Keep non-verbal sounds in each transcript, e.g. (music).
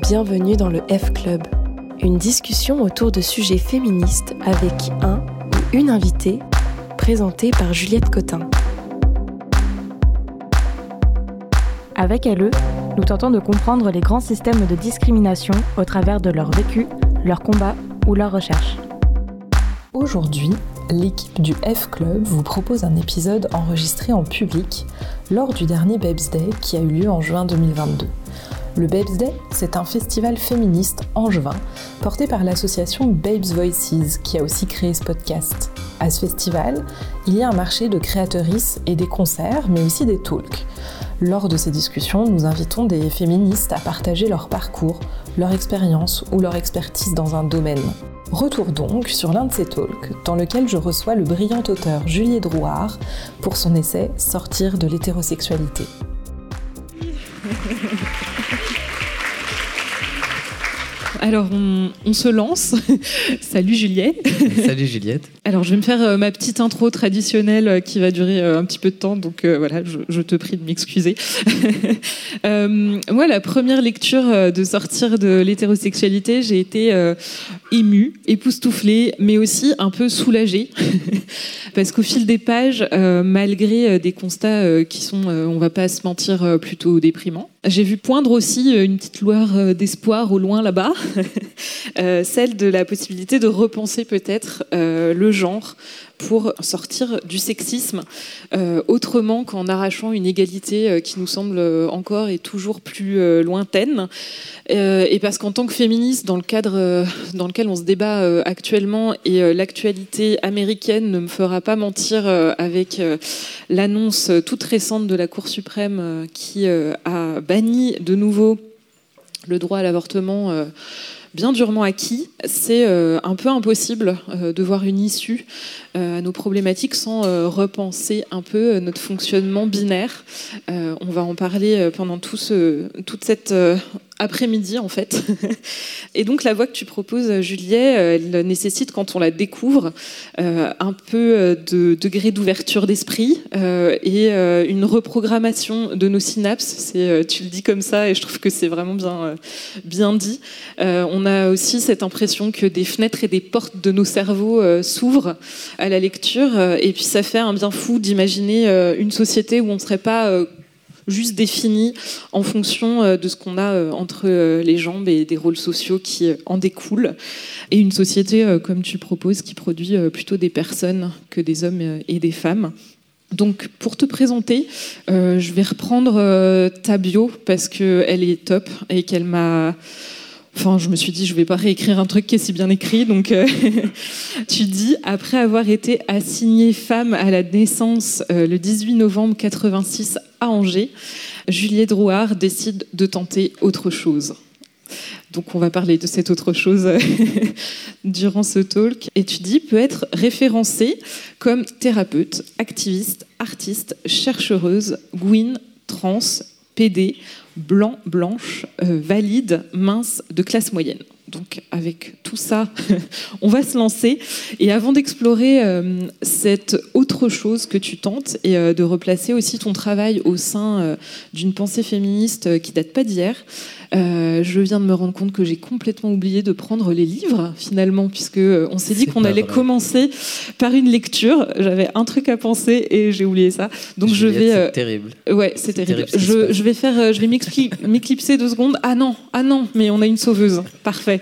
Bienvenue dans le F Club, une discussion autour de sujets féministes avec un ou une invitée, présentée par Juliette Cotin. Avec LE, nous tentons de comprendre les grands systèmes de discrimination au travers de leur vécu, leur combat ou leur recherche. Aujourd'hui, l'équipe du F Club vous propose un épisode enregistré en public lors du dernier Babes Day qui a eu lieu en juin 2022. Le Babes Day, c'est un festival féministe angevin porté par l'association Babes Voices qui a aussi créé ce podcast. À ce festival, il y a un marché de créatrices et des concerts, mais aussi des talks. Lors de ces discussions, nous invitons des féministes à partager leur parcours, leur expérience ou leur expertise dans un domaine. Retour donc sur l'un de ces talks dans lequel je reçois le brillant auteur Juliette Drouard pour son essai Sortir de l'hétérosexualité. Alors, on, se lance. (laughs) Salut Juliette. (laughs) Salut Juliette. Alors, je vais me faire euh, ma petite intro traditionnelle euh, qui va durer euh, un petit peu de temps, donc voilà, je, te prie de m'excuser. (laughs) moi, la première lecture de sortir de l'hétérosexualité, j'ai été émue, époustouflée, mais aussi un peu soulagée. Parce qu'au fil des pages, malgré des constats qui sont, on va pas se mentir, plutôt déprimants, j'ai vu poindre aussi une petite lueur d'espoir au loin là-bas. (laughs) Euh, celle de la possibilité de repenser peut-être euh, le genre pour sortir du sexisme euh, autrement qu'en arrachant une égalité qui nous semble encore et toujours plus lointaine. et parce qu'en tant que féministe, dans le cadre dans lequel on se débat actuellement, et l'actualité américaine ne me fera pas mentir avec l'annonce toute récente de la Cour suprême qui a banni de nouveau le droit à l'avortement euh, bien durement acquis, c'est euh, un peu impossible euh, de voir une issue à nos problématiques sans repenser un peu notre fonctionnement binaire. on va en parler pendant tout toute cette après-midi en fait. (laughs) Et donc la voix que tu proposes, Juliet, elle nécessite quand on la découvre euh, un peu euh, de degré d'ouverture d'esprit euh, et une reprogrammation de nos synapses. C'est, tu le dis comme ça et je trouve que c'est vraiment bien, bien dit. on a aussi cette impression que des fenêtres et des portes de nos cerveaux s'ouvrent à la lecture et puis ça fait un bien fou d'imaginer une société où on ne serait pas juste défini en fonction euh, de ce qu'on a euh, entre euh, les jambes et des rôles sociaux qui en découlent. Et une société, comme tu proposes, qui produit plutôt des personnes que des hommes et des femmes. Donc, pour te présenter, je vais reprendre ta bio parce qu'elle est top et qu'elle m'a Enfin, je me suis dit, je vais pas réécrire un truc qui est si bien écrit. Donc, euh, (laughs) tu dis, après avoir été assignée femme à la naissance euh, le 18 novembre 86 à Angers, Juliette Drouard décide de tenter autre chose. Donc, on va parler de cette autre chose (laughs) durant ce talk. Et tu dis, peut être référencée comme thérapeute, activiste, artiste, chercheuse, gouine, trans, PD, blanc, blanche, euh, valide, mince, de classe moyenne. Donc avec tout ça, (laughs) on va se lancer. Et avant d'explorer euh, cette autre chose que tu tentes et euh, de replacer aussi ton travail au sein d'une pensée féministe qui date pas d'hier, euh, je viens de me rendre compte que j'ai complètement oublié de prendre les livres finalement, puisque euh, on s'est dit qu'on allait commencer par une lecture. J'avais un truc à penser et j'ai oublié ça. Donc je vais. C'est euh, terrible. Ouais, c'est terrible. je, je, vais faire, je vais m'éclipser deux secondes. Ah non, ah non, mais on a une sauveuse. Parfait.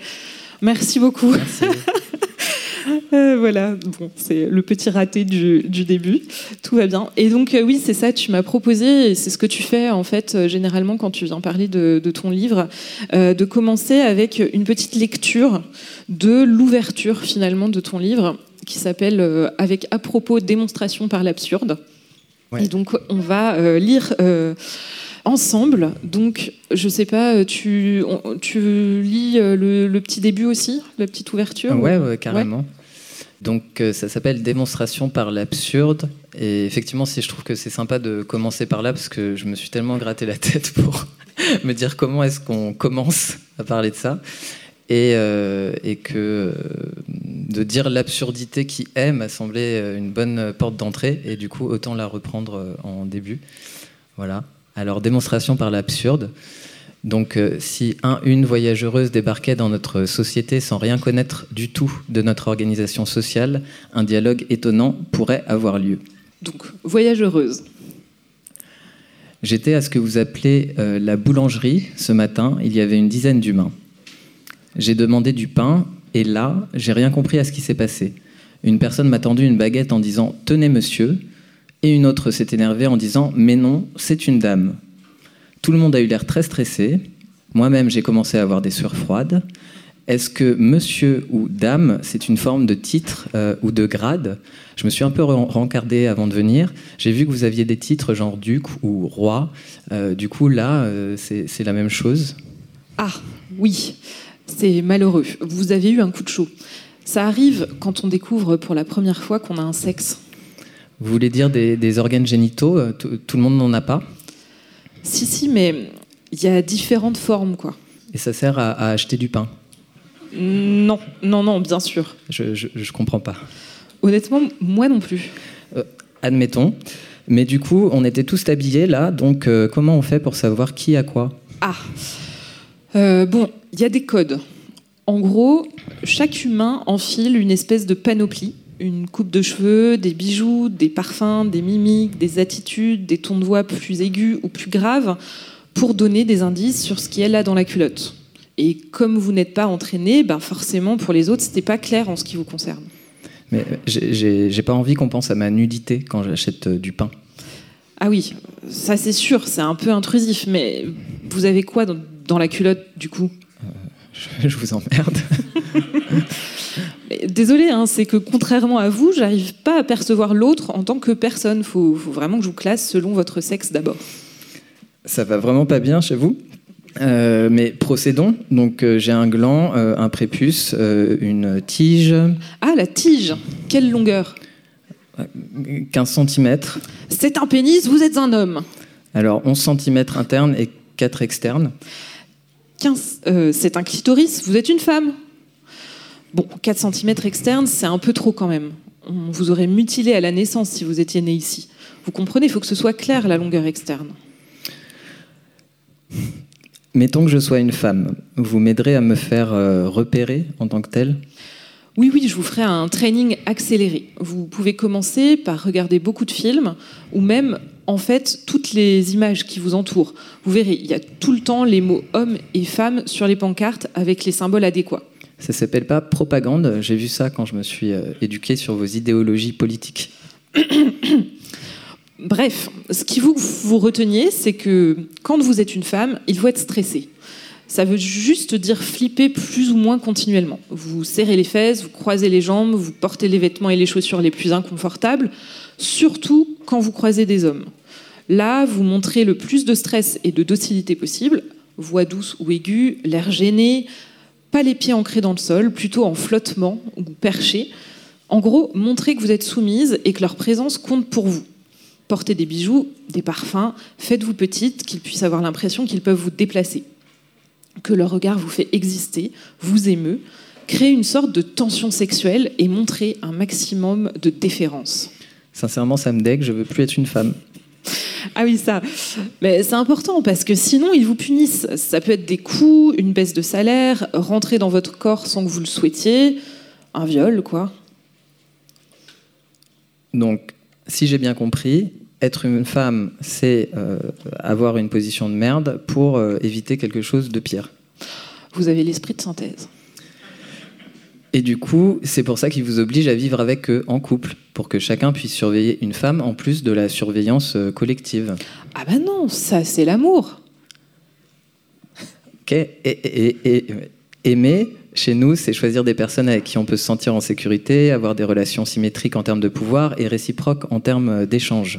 Merci beaucoup. Merci. (laughs) Euh, voilà, bon, c'est le petit raté du, début. Tout va bien. Et donc, euh, oui, c'est ça, tu m'as proposé, et c'est ce que tu fais, en fait, euh, généralement, quand tu viens parler de, ton livre, de commencer avec une petite lecture de l'ouverture, finalement, de ton livre, qui s'appelle Avec à propos démonstration par l'absurde. Et donc, on va lire ensemble. Donc, je sais pas, tu, tu lis le, petit début aussi, la petite ouverture Ouais, carrément. Donc euh, ça s'appelle Démonstration par l'absurde. Et effectivement, si je trouve que c'est sympa de commencer par là, parce que je me suis tellement gratté la tête (laughs) pour me dire comment est-ce qu'on commence à parler de ça. Et, euh, que euh, de dire l'absurdité qui est m'a semblé une bonne porte d'entrée. Et du coup, autant la reprendre en début. Voilà. Alors, démonstration par l'absurde. Donc euh, si un, une voyageuse débarquait dans notre société sans rien connaître du tout de notre organisation sociale, un dialogue étonnant pourrait avoir lieu. Donc, voyageuse. J'étais à ce que vous appelez euh, la boulangerie ce matin, il y avait une dizaine d'humains. J'ai demandé du pain et là, j'ai rien compris à ce qui s'est passé. Une personne m'a tendu une baguette en disant Tenez monsieur, et une autre s'est énervée en disant Mais non, c'est une dame. Tout le monde a eu l'air très stressé. Moi-même, j'ai commencé à avoir des sueurs froides. Est-ce que monsieur ou dame, c'est une forme de titre euh, ou de grade? Je me suis un peu rencardé avant de venir. J'ai vu que vous aviez des titres genre duc ou roi. Euh, du coup, là, euh, c'est la même chose. Ah, oui, c'est malheureux. Vous avez eu un coup de chaud. Ça arrive quand on découvre pour la première fois qu'on a un sexe. Vous voulez dire des, organes génitaux Tout le monde n'en a pas Si, si, mais il y a différentes formes, quoi. Et ça sert à, acheter du pain Non, non, non, bien sûr. Je, je, comprends pas. Honnêtement, moi non plus. Euh, admettons. Mais du coup, on était tous habillés là, donc euh, comment on fait pour savoir qui a quoi Ah euh, Bon, il y a des codes. En gros, chaque humain enfile une espèce de panoplie une coupe de cheveux, des bijoux, des parfums, des mimiques, des attitudes, des tons de voix plus aigus ou plus graves pour donner des indices sur ce qui est là dans la culotte. Et comme vous n'êtes pas entraîné, ben forcément pour les autres, c'était pas clair en ce qui vous concerne. Mais j'ai pas envie qu'on pense à ma nudité quand j'achète euh, du pain. Ah oui, ça c'est sûr, c'est un peu intrusif, mais vous avez quoi dans, la culotte du coup? Euh, je, vous emmerde. (laughs) Désolé, hein, c'est que contrairement à vous, j'arrive pas à percevoir l'autre en tant que personne. Il faut, vraiment que je vous classe selon votre sexe d'abord. Ça va vraiment pas bien chez vous? Euh, mais procédons. Donc euh, j'ai un gland, euh, un prépuce, une tige. Ah, la tige Quelle longueur 15 cm. C'est un pénis, vous êtes un homme. Alors 11 cm interne et 4 externes. 15, c'est un clitoris, vous êtes une femme. Bon, 4 cm externes, c'est un peu trop quand même. On vous aurait mutilé à la naissance si vous étiez né ici. Vous comprenez, il faut que ce soit clair la longueur externe. Mettons que je sois une femme. Vous m'aiderez à me faire euh, repérer en tant que telle? Oui, oui, je vous ferai un training accéléré. Vous pouvez commencer par regarder beaucoup de films ou même, en fait, toutes les images qui vous entourent. Vous verrez, il y a tout le temps les mots hommes et femmes sur les pancartes avec les symboles adéquats. Ça s'appelle pas propagande. J'ai vu ça quand je me suis euh, éduqué sur vos idéologies politiques. (coughs) Bref, ce qu'il faut que vous reteniez, c'est que quand vous êtes une femme, il faut être stressé. Ça veut juste dire flipper plus ou moins continuellement. Vous serrez les fesses, vous croisez les jambes, vous portez les vêtements et les chaussures les plus inconfortables, surtout quand vous croisez des hommes. Là, vous montrez le plus de stress et de docilité possible, voix douce ou aiguë, l'air gêné, pas les pieds ancrés dans le sol, plutôt en flottement ou perché. En gros, montrez que vous êtes soumise et que leur présence compte pour vous. Portez des bijoux, des parfums, faites-vous petite, qu'ils puissent avoir l'impression qu'ils peuvent vous déplacer. Que leur regard vous fait exister, vous émeut, créez une sorte de tension sexuelle et montrez un maximum de déférence. Sincèrement, ça me dégue, je veux plus être une femme. Ah oui, ça. Mais c'est important parce que sinon, ils vous punissent. Ça peut être des coups, une baisse de salaire, rentrer dans votre corps sans que vous le souhaitiez, un viol, quoi. Donc, si j'ai bien compris, être une femme, c'est euh, avoir une position de merde pour euh, éviter quelque chose de pire. Vous avez l'esprit de synthèse. Et du coup, c'est pour ça qu'il vous oblige à vivre avec eux en couple, pour que chacun puisse surveiller une femme en plus de la surveillance euh, collective. Ah ben non, ça c'est l'amour. (laughs) Ok, et, aimer, chez nous, c'est choisir des personnes avec qui on peut se sentir en sécurité, avoir des relations symétriques en termes de pouvoir et réciproques en termes d'échange.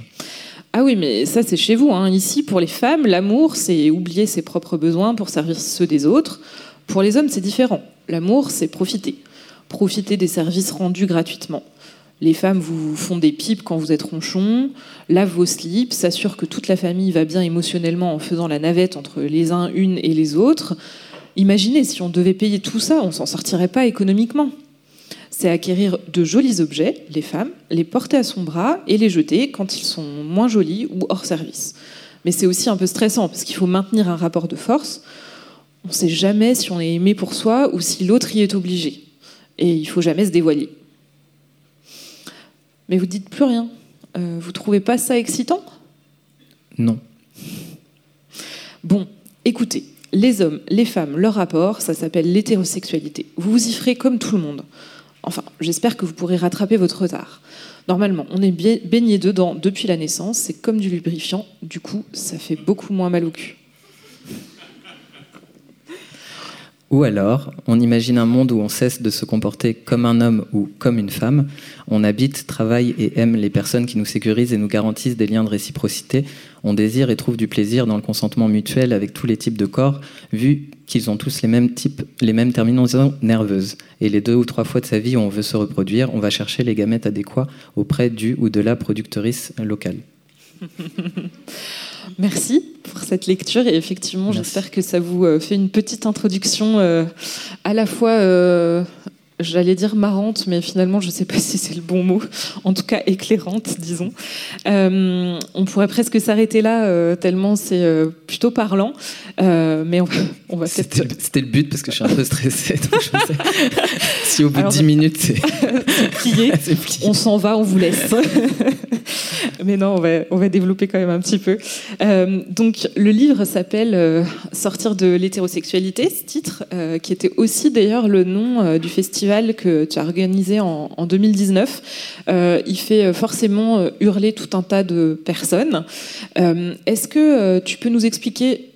Ah oui, mais ça c'est chez vous. Hein. Ici, pour les femmes, l'amour, c'est oublier ses propres besoins pour servir ceux des autres. Pour les hommes, c'est différent. L'amour, c'est profiter profiter des services rendus gratuitement. Les femmes vous font des pipes quand vous êtes ronchon, lavent vos slips, s'assurent que toute la famille va bien émotionnellement en faisant la navette entre les uns, une et les autres. Imaginez, si on devait payer tout ça, on s'en sortirait pas économiquement. C'est acquérir de jolis objets, les femmes, les porter à son bras et les jeter quand ils sont moins jolis ou hors service. Mais c'est aussi un peu stressant parce qu'il faut maintenir un rapport de force. On ne sait jamais si on est aimé pour soi ou si l'autre y est obligé. Et il faut jamais se dévoiler. Mais vous dites plus rien. Euh, vous trouvez pas ça excitant? Non. Bon, écoutez, les hommes, les femmes, leur rapport, ça s'appelle l'hétérosexualité. Vous vous y ferez comme tout le monde. Enfin, j'espère que vous pourrez rattraper votre retard. Normalement, on est baigné dedans depuis la naissance, c'est comme du lubrifiant, du coup, ça fait beaucoup moins mal au cul. Ou alors, on imagine un monde où on cesse de se comporter comme un homme ou comme une femme. On habite, travaille et aime les personnes qui nous sécurisent et nous garantissent des liens de réciprocité. On désire et trouve du plaisir dans le consentement mutuel avec tous les types de corps, vu qu'ils ont tous les mêmes types, les mêmes terminaisons nerveuses. Et les deux ou trois fois de sa vie où on veut se reproduire, on va chercher les gamètes adéquats auprès du ou de la productrice locale. (laughs) Merci pour cette lecture et effectivement, j'espère que ça vous euh, fait une petite introduction euh, à la fois euh, j'allais dire marrante, mais finalement, je ne sais pas si c'est le bon mot, (laughs) en tout cas éclairante, disons. Euh, on pourrait presque s'arrêter là, tellement c'est plutôt parlant, mais on va, on va C'était le but, parce que je suis un peu stressée. (laughs) si au bout de 10 minutes, (laughs) c'est plié, on s'en va, on vous laisse. Mais non, on va, développer quand même un petit peu. donc, le livre s'appelle Sortir de l'hétérosexualité, ce titre, qui était aussi d'ailleurs le nom du festival que tu as organisé en, 2019. Euh, il fait forcément euh, hurler tout un tas de personnes. Euh, est-ce que tu peux nous expliquer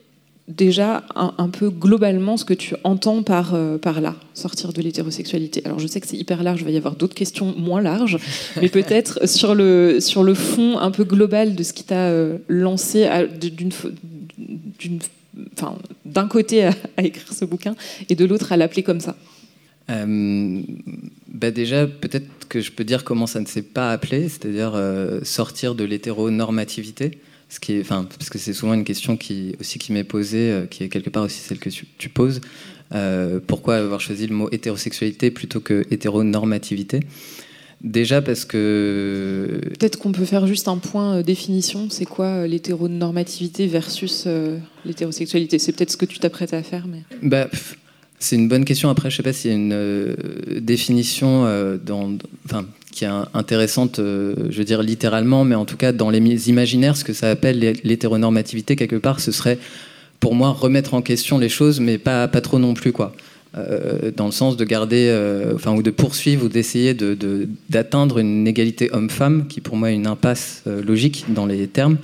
déjà un, peu globalement ce que tu entends par, par là, sortir de l'hétérosexualité Alors je sais que c'est hyper large, il va y avoir d'autres questions moins larges, (laughs) mais peut-être sur le, sur le fond un peu global de ce qui t'a lancé d'une enfin, d'un côté à, écrire ce bouquin et de l'autre à l'appeler comme ça. Euh, bah déjà, peut-être que je peux dire comment ça ne s'est pas appelé, c'est-à-dire euh, sortir de l'hétéronormativité, ce qui est, enfin, parce que c'est souvent une question qui aussi qui m'est posée, euh, qui est quelque part aussi celle que tu, poses. pourquoi avoir choisi le mot hétérosexualité plutôt que hétéronormativité? Déjà parce que... Peut-être qu'on peut faire juste un point définition. C'est quoi l'hétéronormativité versus l'hétérosexualité? C'est peut-être ce que tu t'apprêtes à faire. Mais... Bah, c'est une bonne question. Après, je ne sais pas s'il y a une euh, définition euh, dans, enfin, qui est intéressante, euh, je veux dire littéralement, mais en tout cas dans les imaginaires, ce que ça appelle l'hétéronormativité, quelque part, ce serait pour moi remettre en question les choses, mais pas, pas trop non plus. quoi. dans le sens de garder, enfin, ou de poursuivre ou d'essayer d'atteindre une égalité homme-femme, qui pour moi est une impasse logique dans les termes,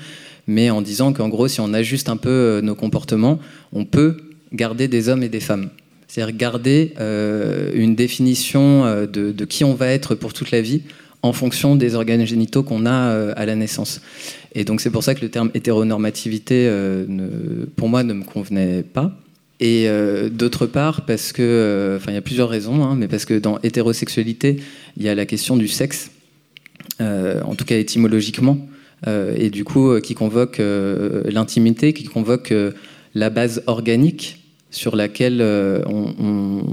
mais en disant qu'en gros, si on ajuste un peu nos comportements, on peut garder des hommes et des femmes. C'est-à-dire garder euh, une définition euh, de, qui on va être pour toute la vie en fonction des organes génitaux qu'on a euh, à la naissance. Et donc c'est pour ça que le terme hétéronormativité, pour moi, ne me convenait pas. Et d'autre part, parce que, enfin, il y a plusieurs raisons, hein, mais parce que dans hétérosexualité, il y a la question du sexe, en tout cas étymologiquement, et du coup, qui convoque l'intimité, qui convoque la base organique sur laquelle euh, on,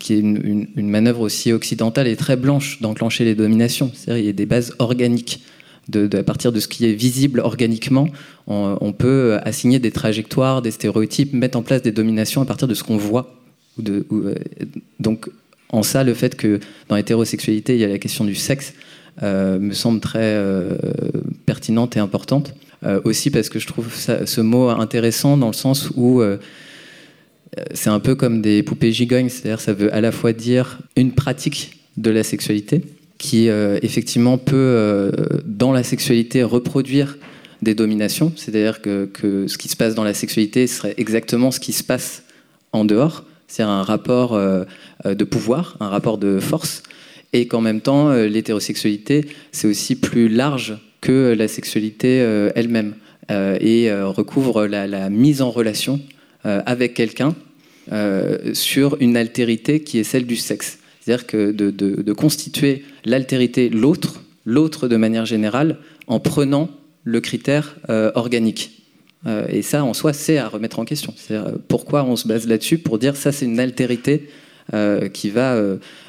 qui est une, manœuvre aussi occidentale et très blanche d'enclencher les dominations. C'est-à-dire il y a des bases organiques. De, à partir de ce qui est visible organiquement, on, peut assigner des trajectoires, des stéréotypes, mettre en place des dominations à partir de ce qu'on voit. Ou euh, donc, en ça, le fait que dans l'hétérosexualité, il y a la question du sexe euh, me semble très pertinente et importante. aussi parce que je trouve ce mot intéressant dans le sens où euh, c'est un peu comme des poupées gigognes, c'est-à-dire ça veut à la fois dire une pratique de la sexualité qui euh, effectivement peut euh, dans la sexualité reproduire des dominations, c'est-à-dire que, ce qui se passe dans la sexualité serait exactement ce qui se passe en dehors, c'est-à-dire un rapport de pouvoir, un rapport de force, et qu'en même temps l'hétérosexualité c'est aussi plus large que la sexualité elle-même et recouvre la mise en relation euh, avec quelqu'un euh, sur une altérité qui est celle du sexe. C'est-à-dire que de, constituer l'altérité, l'autre, l'autre de manière générale, en prenant le critère euh, organique. et ça, en soi, c'est à remettre en question. C'est-à-dire pourquoi on se base là-dessus pour dire ça, c'est une altérité qui va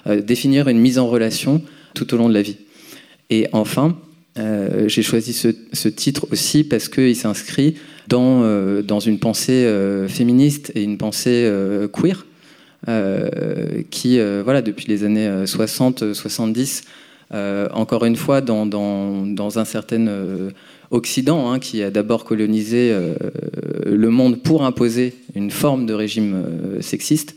définir une mise en relation tout au long de la vie. Et enfin, j'ai choisi ce, titre aussi parce qu'il s'inscrit dans, dans une pensée féministe et une pensée queer. qui, voilà, depuis les années 60-70, encore une fois, dans, dans, dans un certain Occident, hein, qui a d'abord colonisé euh, le monde pour imposer une forme de régime euh, sexiste,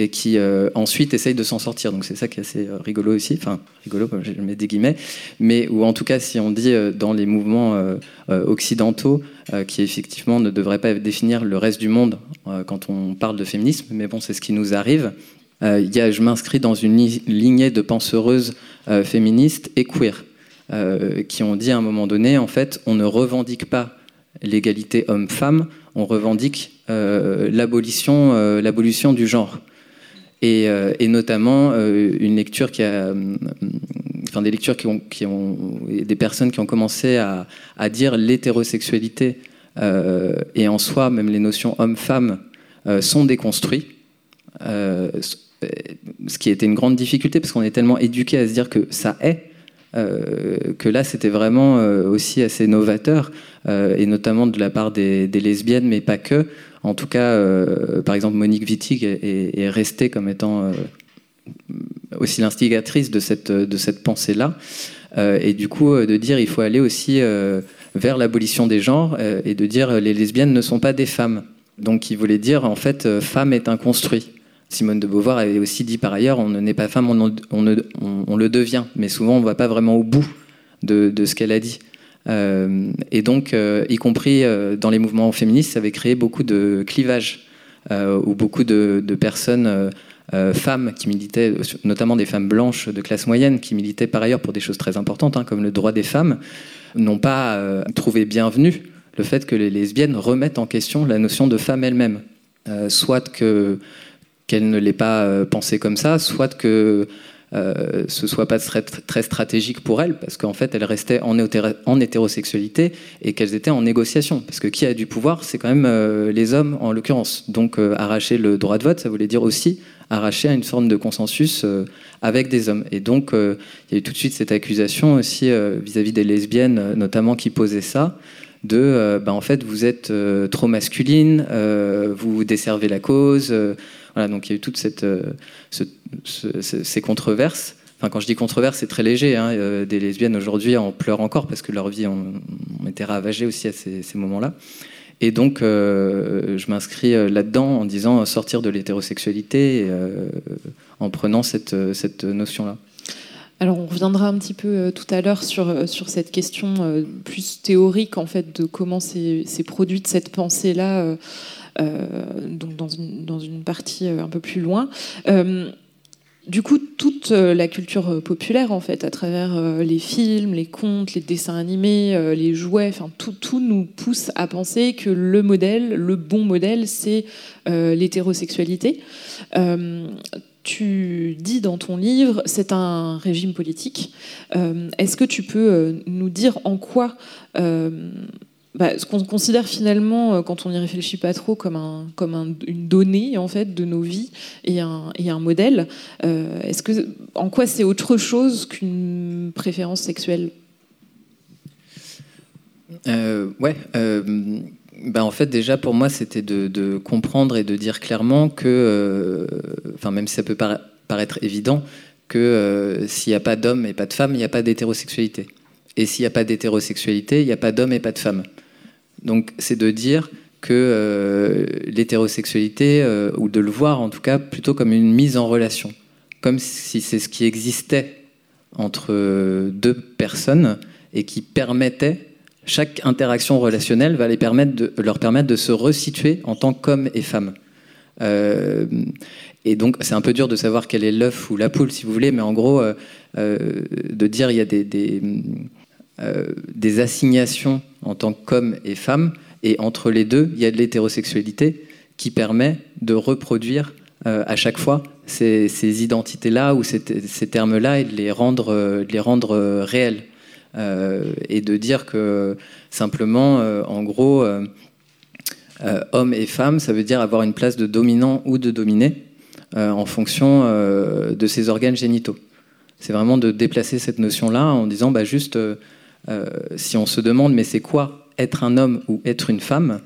et qui euh, ensuite essaye de s'en sortir. Donc c'est ça qui est assez rigolo aussi, enfin rigolo, je mets des guillemets, mais ou en tout cas si on dit dans les mouvements occidentaux, qui effectivement ne devraient pas définir le reste du monde quand on parle de féminisme, mais bon c'est ce qui nous arrive. Y a, je m'inscris dans une lignée de penseuses féministes et queer. Euh, qui ont dit à un moment donné, en fait, on ne revendique pas l'égalité homme-femme, on revendique euh, l'abolition, euh, l'abolition du genre. Et, notamment une lecture qui a, enfin des lectures qui ont, des personnes qui ont commencé à, à dire l'hétérosexualité et en soi, même les notions homme-femme sont déconstruites. ce qui était une grande difficulté parce qu'on est tellement éduqué à se dire que ça est, euh, que là c'était vraiment euh, aussi assez novateur, euh, et notamment de la part des, lesbiennes, mais pas que. En tout cas, par exemple, Monique Wittig est, restée comme étant aussi l'instigatrice de cette, de cette pensée-là. et du coup, de dire il faut aller aussi vers l'abolition des genres et de dire les lesbiennes ne sont pas des femmes. Donc, il voulait dire en fait, femme est un construit. Simone de Beauvoir avait aussi dit par ailleurs, on n'est pas femme, on, le devient. Mais souvent, on ne va pas vraiment au bout de, ce qu'elle a dit. Euh, et donc, euh, y compris euh, dans les mouvements féministes, ça avait créé beaucoup de clivages, où beaucoup de, personnes, femmes qui militaient, notamment des femmes blanches de classe moyenne, qui militaient par ailleurs pour des choses très importantes, hein, comme le droit des femmes, n'ont pas trouvé bienvenu le fait que les lesbiennes remettent en question la notion de femme elle-même. soit que qu'elle ne l'ait pas euh, pensé comme ça, soit que euh, ce soit pas très, stratégique pour elle, parce qu'en fait, elle restait en, hétérosexualité et qu'elles étaient en négociation. Parce que qui a du pouvoir, c'est quand même euh, les hommes, en l'occurrence. Donc, arracher le droit de vote, ça voulait dire aussi arracher une forme de consensus avec des hommes. Et donc, il y a eu tout de suite cette accusation aussi vis-à-vis -vis des lesbiennes, notamment, qui posaient ça de bah, en fait vous êtes trop masculine, vous desservez la cause, voilà, donc il y a eu toutes cette, euh, ces controverses. Enfin, quand je dis controverse, c'est très léger. Hein. Euh, des lesbiennes aujourd'hui en pleurent encore parce que leur vie ont, été ravagées aussi à ces, moments-là. Et donc, euh, je m'inscris là-dedans en disant sortir de l'hétérosexualité en prenant cette, cette notion-là. Alors, on reviendra un petit peu tout à l'heure sur, sur cette question plus théorique en fait de comment s'est produite cette pensée-là euh, donc dans une, partie euh, un peu plus loin. Euh, du coup, toute la culture populaire, en fait, à travers les films, les contes, les dessins animés, les jouets, enfin, tout, tout, nous pousse à penser que le modèle, le bon modèle, c'est l'hétérosexualité. Tu dis dans ton livre, c'est un régime politique. Est-ce que tu peux nous dire en quoi bah, ce qu'on considère finalement, euh, quand on n'y réfléchit pas trop, comme, un, comme une donnée en fait de nos vies et un, et un modèle. Euh, est-ce que, en quoi c'est autre chose qu'une préférence sexuelle? Euh, Ouais. Bah en fait, déjà pour moi, c'était de, comprendre et de dire clairement que, enfin, même si ça peut paraître évident, que s'il n'y a pas d'homme et pas de femme, il n'y a pas d'hétérosexualité. Et s'il n'y a pas d'hétérosexualité, il n'y a pas d'homme et pas de femme. Donc c'est de dire que euh, l'hétérosexualité, euh, ou de le voir en tout cas plutôt comme une mise en relation, comme si c'est ce qui existait entre deux personnes et qui permettait, chaque interaction relationnelle va les permettre de, leur permettre de se resituer en tant qu'homme et femme. Euh, et donc c'est un peu dur de savoir quel est l'œuf ou la poule si vous voulez, mais en gros, de dire il y a euh, des assignations en tant qu'homme et femme, et entre les deux, il y a de l'hétérosexualité qui permet de reproduire euh, à chaque fois ces, identités-là ou ces, termes-là et de les rendre, euh, de les rendre réels. Et de dire que simplement, en gros, homme et femme, ça veut dire avoir une place de dominant ou de dominé en fonction de ses organes génitaux. C'est vraiment de déplacer cette notion-là en disant bah, juste si on se demande, mais c'est quoi être un homme ou être une femme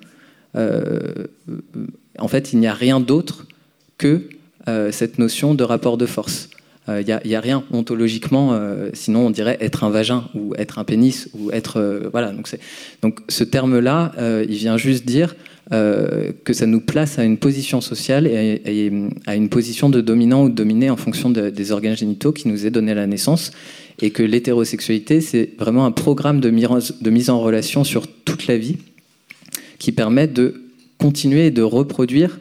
En fait, il n'y a rien d'autre que cette notion de rapport de force. Il euh, n'y a, rien ontologiquement, euh, sinon on dirait être un vagin ou être un pénis ou être euh, voilà. Donc, ce terme-là, il vient juste dire que ça nous place à une position sociale et, à une position de dominant ou de dominé en fonction des organes génitaux qui nous est donné la naissance, et que l'hétérosexualité c'est vraiment un programme de, mise en relation sur toute la vie qui permet de continuer et de reproduire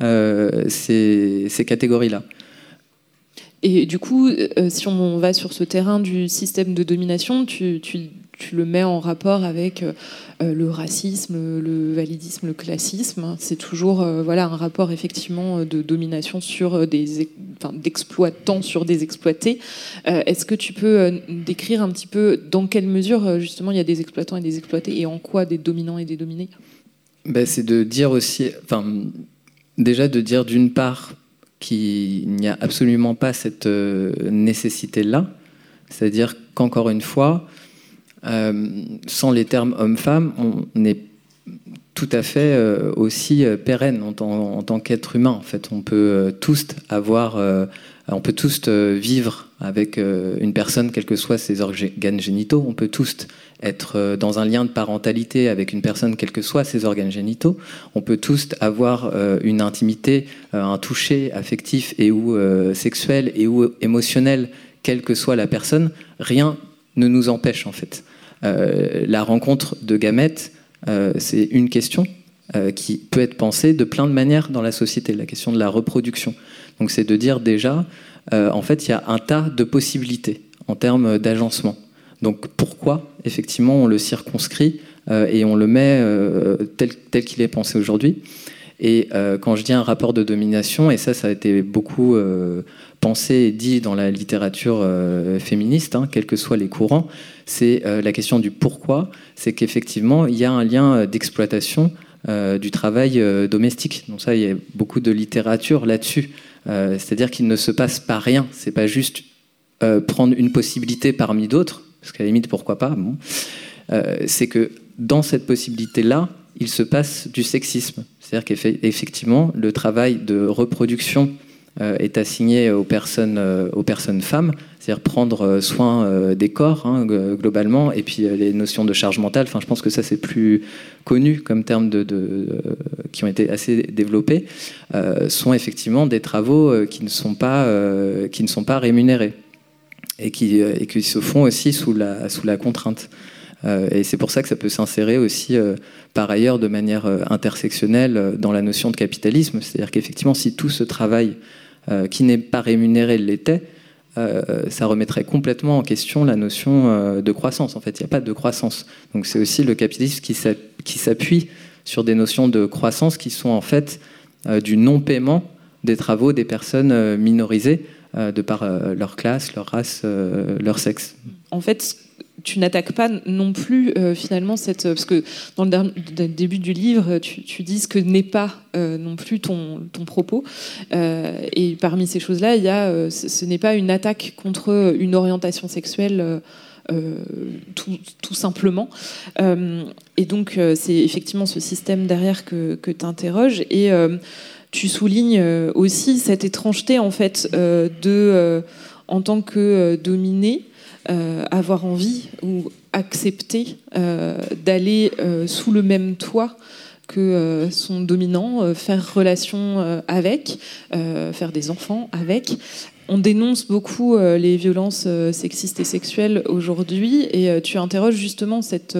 ces catégories-là. Et du coup, euh, si on va sur ce terrain du système de domination, tu, le mets en rapport avec euh, le racisme, le validisme, le classisme. C'est toujours euh, voilà, un rapport effectivement de domination sur des, d'exploitants sur des exploités. Est-ce que tu peux décrire un petit peu dans quelle mesure justement il y a des exploitants et des exploités et en quoi des dominants et des dominés? Ben, C'est de dire aussi, enfin, déjà de dire d'une part qu'il n'y a absolument pas cette euh, nécessité-là. C'est-à-dire qu'encore une fois, euh, sans les termes homme-femme, on est tout à fait euh, aussi pérenne en, tant qu'être humain. En fait, on peut tous avoir, on peut tous vivre avec une personne, quels que soient ses organes génitaux. On peut tous être euh, dans un lien de parentalité avec une personne, quels que soient ses organes génitaux. On peut tous avoir euh, une intimité, euh, un toucher affectif et ou sexuel et ou émotionnel, quelle que soit la personne. Rien ne nous empêche en fait. la rencontre de gamètes, c'est une question qui peut être pensée de plein de manières dans la société, la question de la reproduction. Donc c'est de dire déjà, en fait, il y a un tas de possibilités en termes d'agencement. Donc pourquoi, effectivement, on le circonscrit euh, et on le met euh, tel, tel qu'il est pensé aujourd'hui? Et euh, quand je dis un rapport de domination, et ça, ça a été beaucoup pensé et dit dans la littérature féministe, hein, quels que soient les courants, c'est la question du pourquoi, c'est qu'effectivement, il y a un lien d'exploitation du travail domestique. Donc ça, il y a beaucoup de littérature là-dessus. C'est-à-dire qu'il ne se passe pas rien. C'est pas juste prendre une possibilité parmi d'autres, parce qu'à la limite, pourquoi pas euh, C'est que dans cette possibilité-là, il se passe du sexisme. C'est-à-dire qu'effectivement, le travail de reproduction euh, est assigné aux personnes, euh, aux personnes femmes, c'est-à-dire prendre soin des corps hein, globalement, et puis les notions de charge mentale. Enfin, je pense que ça c'est plus connu comme termes de, qui ont été assez développés, sont effectivement des travaux qui ne sont pas rémunérés et qui, euh, et qui se font aussi sous la, contrainte. Euh, et c'est pour ça que ça peut s'insérer aussi, euh, par ailleurs, de manière intersectionnelle dans la notion de capitalisme. C'est-à-dire qu'effectivement, si tout ce travail qui n'est pas rémunéré l'était, ça remettrait complètement en question la notion de croissance. En fait, il n'y a pas de croissance. Donc c'est aussi le capitalisme qui s'appuie sur des notions de croissance qui sont en fait du non-paiement des travaux des personnes minorisées de par euh, leur classe, leur race, euh, leur sexe. En fait, tu n'attaques pas non plus finalement cette parce que dans le, début du livre tu, dis ce que n'est pas non plus ton, ton propos et parmi ces choses là il y a ce, n'est pas une attaque contre une orientation sexuelle tout, tout, simplement. et donc, c'est effectivement ce système derrière que, que tu interroges. Et tu soulignes euh, aussi cette étrangeté en fait euh, de, euh, en tant que dominé, avoir envie ou accepter d'aller sous le même toit que son dominant, faire relation avec, faire des enfants avec. On dénonce beaucoup les violences sexistes et sexuelles aujourd'hui et tu interroges justement cette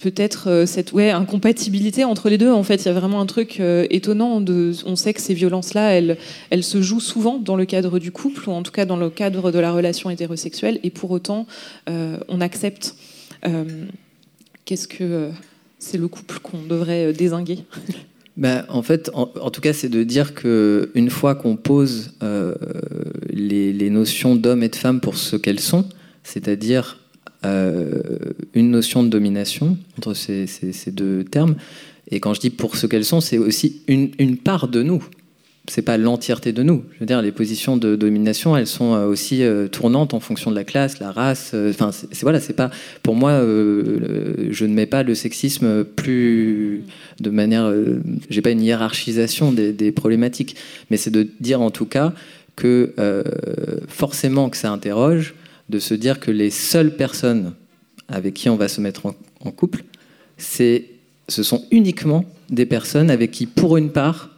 peut-être euh, cette ouais, incompatibilité entre les deux. En fait, il y a vraiment un truc euh, étonnant. De, on sait que ces violences-là, elles, elles se jouent souvent dans le cadre du couple, ou en tout cas dans le cadre de la relation hétérosexuelle, et pour autant, euh, on accepte. Qu'est-ce que c'est le couple qu'on devrait désinguer? (laughs) Ben, en fait, en, tout cas, c'est de dire que une fois qu'on pose les, les notions d'homme et de femme pour ce qu'elles sont, c'est-à-dire une notion de domination entre ces, deux termes. Et quand je dis pour ce qu'elles sont, c'est aussi une, part de nous. c'est pas l'entièreté de nous. Je veux dire, les positions de domination, elles sont euh, aussi euh, tournantes en fonction de la classe, la race. Euh, enfin, c'est voilà, c'est pas pour moi. je ne mets pas le sexisme plus de manière. J'ai pas une hiérarchisation des problématiques, mais c'est de dire en tout cas que forcément que ça interroge, de se dire que les seules personnes avec qui on va se mettre en, couple, c'est, ce sont uniquement des personnes avec qui, pour une part,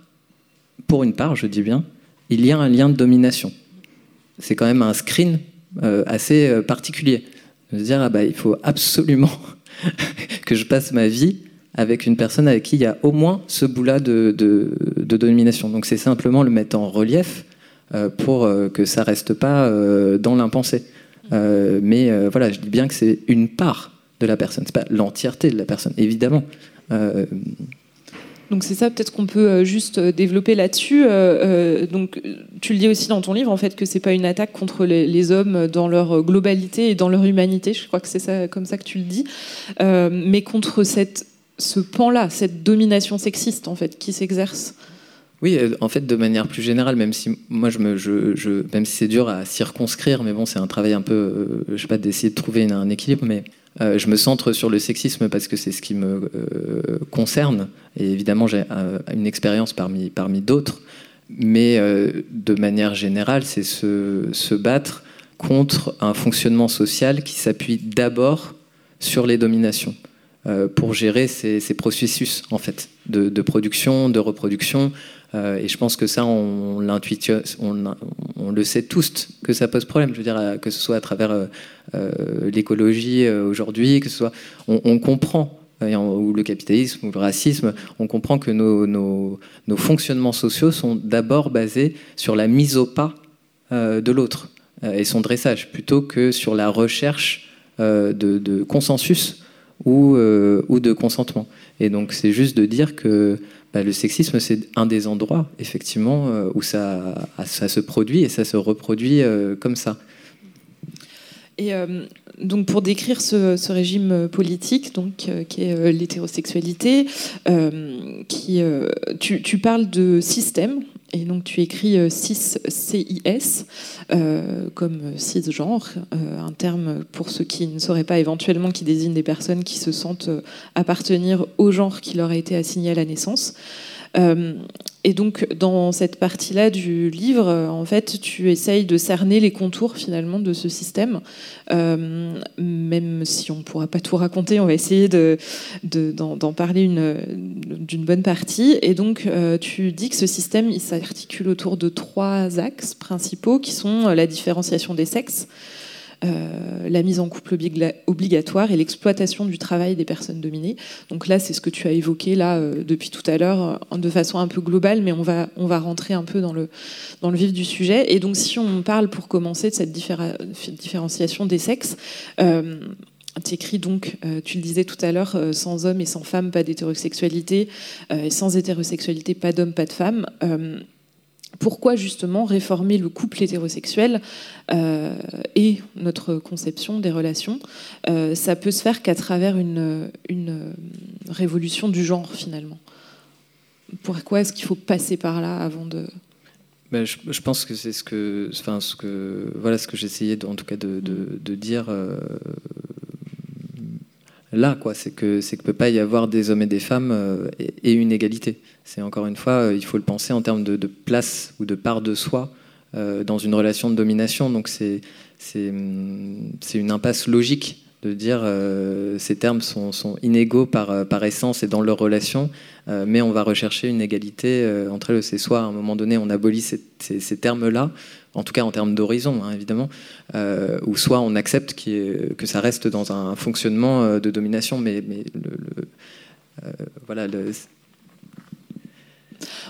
pour une part, je dis bien, il y a un lien de domination. C'est quand même un screen euh, assez euh, particulier. De se dire, ah bah, il faut absolument (laughs) que je passe ma vie avec une personne avec qui il y a au moins ce bout-là de, domination. Donc c'est simplement le mettre en relief euh, pour que ça reste pas dans l'impensé. Mais voilà, je dis bien que c'est une part de la personne, c'est pas l'entièreté de la personne, évidemment. Donc c'est ça peut-être qu'on peut euh, juste euh, développer là-dessus. Euh, donc tu le dis aussi dans ton livre en fait que c'est pas une attaque contre les, hommes dans leur globalité et dans leur humanité. Je crois que c'est ça comme ça que tu le dis, mais contre cette ce pan-là, cette domination sexiste en fait qui s'exerce. Oui, en fait, de manière plus générale, même si moi, je me, je, même si c'est dur à circonscrire, mais bon, c'est un travail un peu, je sais pas, d'essayer de trouver un équilibre, mais euh, je me centre sur le sexisme parce que c'est ce qui me euh, concerne. Et évidemment, j'ai euh, une expérience parmi, parmi d'autres. Mais de manière générale, c'est se, se, battre contre un fonctionnement social qui s'appuie d'abord sur les dominations pour gérer ces, ces, processus en fait de production, de reproduction, euh, et je pense que ça, on, le sait tous que ça pose problème. Je veux dire, que ce soit à travers euh, euh, l'écologie aujourd'hui, que ce soit, on, comprend ou le capitalisme ou le racisme, on comprend que nos, fonctionnements sociaux sont d'abord basés sur la mise au pas de l'autre et son dressage, plutôt que sur la recherche de, consensus ou de consentement. Et donc c'est juste de dire que bah, le sexisme, c'est un des endroits, effectivement, euh, où ça, ça, se produit et ça se reproduit euh, comme ça. Et euh, donc pour décrire ce, régime politique, donc qui est l'hétérosexualité, qui tu, parles de système et donc tu écris euh, cis CIS euh, comme cisgenre, euh, un terme pour ceux qui ne sauraient pas éventuellement qui désigne des personnes qui se sentent appartenir au genre qui leur a été assigné à la naissance. Euh, et donc, dans cette partie-là du livre, en fait, tu essayes de cerner les contours finalement de ce système. Euh, même si on ne pourra pas tout raconter, on va essayer d'en de, d'en parler d'une bonne partie. Et donc, euh, tu dis que ce système, il s'articule autour de trois axes principaux qui sont la différenciation des sexes, euh, la mise en couple obligatoire et l'exploitation du travail des personnes dominées. Donc là, c'est ce que tu as évoqué là euh, depuis tout à l'heure euh, de façon un peu globale, mais on va, on va rentrer un peu dans le, dans le vif du sujet. Et donc si on parle pour commencer de cette différenciation des sexes, tu écris donc, tu le disais tout à l'heure, sans homme et sans femme, pas d'hétérosexualité, et sans hétérosexualité, pas d'homme, pas de femme pourquoi justement réformer le couple hétérosexuel euh, et notre conception des relations euh, Ça peut se faire qu'à travers une, révolution du genre finalement. Pourquoi est-ce qu'il faut passer par là avant de... Ben, je, pense que c'est ce que, enfin, ce que, voilà, ce que j'essayais en tout cas de, dire euh, là, quoi. C'est que c'est que peut pas y avoir des hommes et des femmes euh, et, une égalité. C'est encore une fois, euh, il faut le penser en termes de, place ou de part de soi euh, dans une relation de domination. Donc c'est c'est une impasse logique de dire ces termes sont, inégaux par, par essence et dans leur relation, mais on va rechercher une égalité entre eux. C'est soit à un moment donné on abolit ces, termes-là, en tout cas en termes d'horizon, hein, évidemment, euh, ou soit on accepte que ça reste dans un fonctionnement euh, de domination, mais, le, euh, voilà.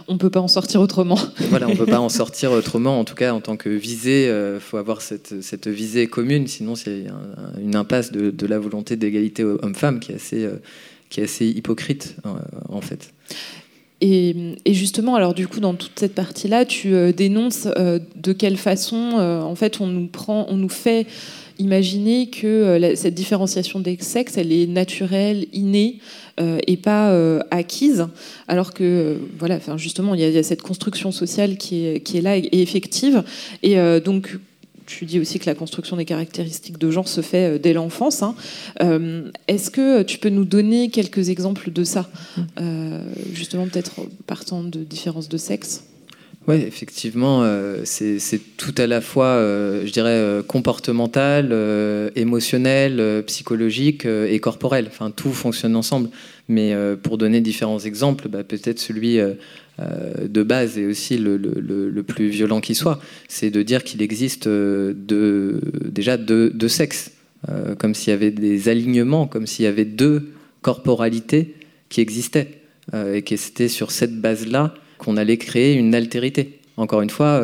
On ne peut pas en sortir autrement. (laughs) voilà, on ne peut pas en sortir autrement. En tout cas, en tant que visée, il faut avoir cette, visée commune. Sinon, c'est une impasse de, la volonté d'égalité homme-femme qui est assez, qui est assez hypocrite, en fait. Et, justement, alors du coup, dans toute cette partie-là, tu euh, dénonces euh, de quelle façon, euh, en fait, on nous prend, on nous fait imaginer que cette différenciation des sexes, elle est naturelle, innée et pas acquise, alors que voilà, enfin justement, il y, a, cette construction sociale qui est, qui est là et, effective. Et donc tu dis aussi que la construction des caractéristiques de genre se fait euh, dès l'enfance. Hein. Euh, est-ce que tu peux nous donner quelques exemples de ça euh, Justement, peut-être partant de différences de sexe? Oui, effectivement, c'est tout à la fois, je dirais, comportemental, émotionnel, psychologique et corporel. Enfin, tout fonctionne ensemble. Mais pour donner différents exemples, bah, peut-être celui euh, de base et aussi le, plus violent qui soit, c'est de dire qu'il existe euh, déjà deux, sexes, euh, comme s'il y avait des alignements, comme s'il y avait deux corporalités qui existaient, et que c'était sur cette base-là qu'on allait créer une altérité. Encore une fois,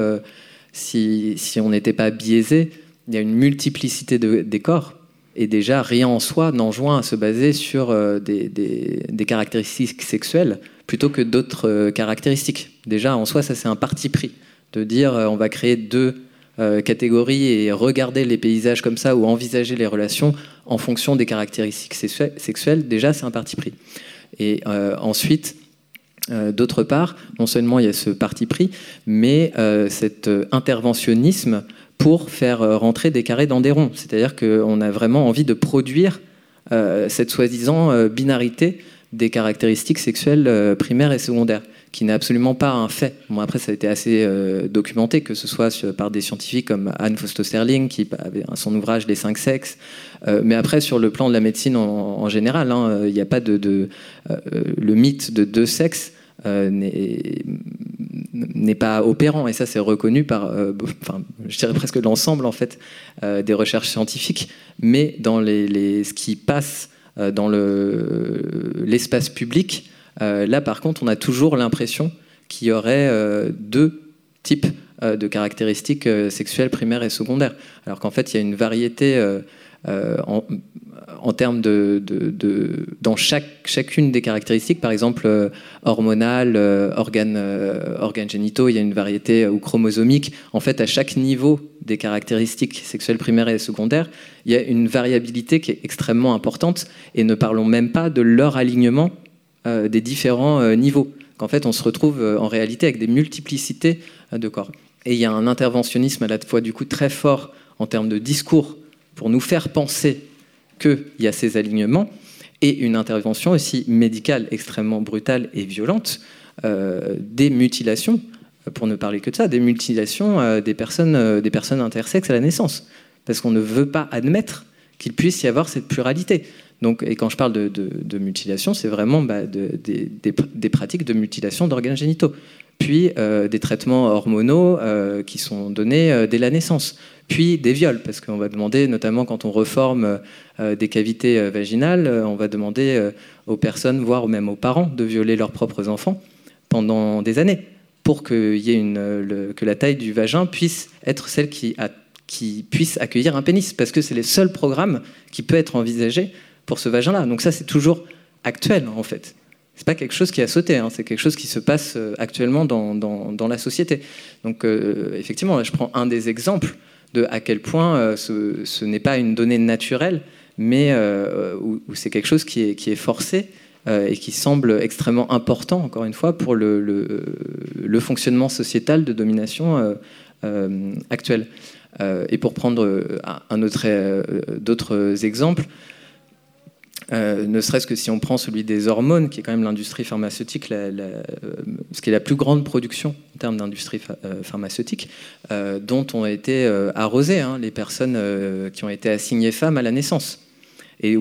si, on n'était pas biaisé, il y a une multiplicité des corps, et déjà rien en soi n'enjoint à se baser sur des caractéristiques sexuelles plutôt que d'autres euh, caractéristiques. Déjà, en soi, ça c'est un parti pris de dire euh, on va créer deux euh, catégories et regarder les paysages comme ça ou envisager les relations en fonction des caractéristiques sexuelles. Déjà, c'est un parti pris. Et ensuite, d'autre part, non seulement il y a ce parti pris, mais cet interventionnisme pour faire rentrer des carrés dans des ronds. C'est-à-dire qu'on a vraiment envie de produire cette soi-disant binarité des caractéristiques sexuelles euh, primaires et secondaires, qui n'est absolument pas un fait. Après, ça a été assez euh, documenté, que ce soit par des scientifiques comme Anne Foster-Sterling, qui avait son ouvrage Les cinq sexes. Euh, mais après, sur le plan de la médecine en, général, hein, il n'y a pas de. le mythe de deux sexes n'est pas opérant et ça c'est reconnu par enfin, je dirais presque l'ensemble en fait des recherches scientifiques mais dans les, ce qui passe euh, dans l'espace public, euh, là par contre, on a toujours l'impression qu'il y aurait euh, deux types de caractéristiques sexuelles primaires et secondaires. Alors qu'en fait, il y a une variété en, termes de, dans chaque, chacune des caractéristiques, par exemple hormonales, organes, organes génitaux, il y a une variété ou chromosomique. En fait, à chaque niveau des caractéristiques sexuelles primaires et secondaires, il y a une variabilité qui est extrêmement importante et ne parlons même pas de leur alignement euh, des différents euh, niveaux. Qu'en fait, on se retrouve euh, en réalité avec des multiplicités de corps. Et il y a un interventionnisme à la fois du coup très fort en termes de discours pour nous faire penser qu'il y a ces alignements et une intervention aussi médicale extrêmement brutale et violente des mutilations pour ne parler que de ça, des mutilations des, personnes, des personnes intersexes à la naissance parce qu'on ne veut pas admettre qu'il puisse y avoir cette pluralité. Donc, et quand je parle de, mutilation, c'est vraiment bah, des, pratiques de mutilation d'organes génitaux, puis euh, des traitements hormonaux euh, qui sont donnés euh, dès la naissance, puis des viols, parce qu'on va demander, notamment quand on reforme des cavités vaginales, on va demander aux personnes, voire même aux parents, de violer leurs propres enfants pendant des années, pour que, y ait que la taille du vagin puisse être celle qui qui puisse accueillir un pénis, parce que c'est les seuls programmes qui peuvent être envisagés pour ce vagin-là. Donc ça, c'est toujours actuel, en fait. C'est pas quelque chose qui a sauté, hein. c'est quelque chose qui se passe euh, actuellement dans, dans, la société. Donc euh, effectivement, je prends un des exemples de à quel point euh, ce, n'est pas une donnée naturelle, mais où, c'est quelque chose qui est, qui est forcé et qui semble extrêmement important, encore une fois, pour le, le, le fonctionnement sociétal de domination actuel. Euh, et pour prendre un autre, d'autres exemples, ne serait-ce que si on prend celui des hormones, qui est quand même l'industrie pharmaceutique, ce qui est la plus grande production en termes d'industrie pharmaceutique, dont ont été arrosées hein, les personnes qui ont été assignées femmes à la naissance, et,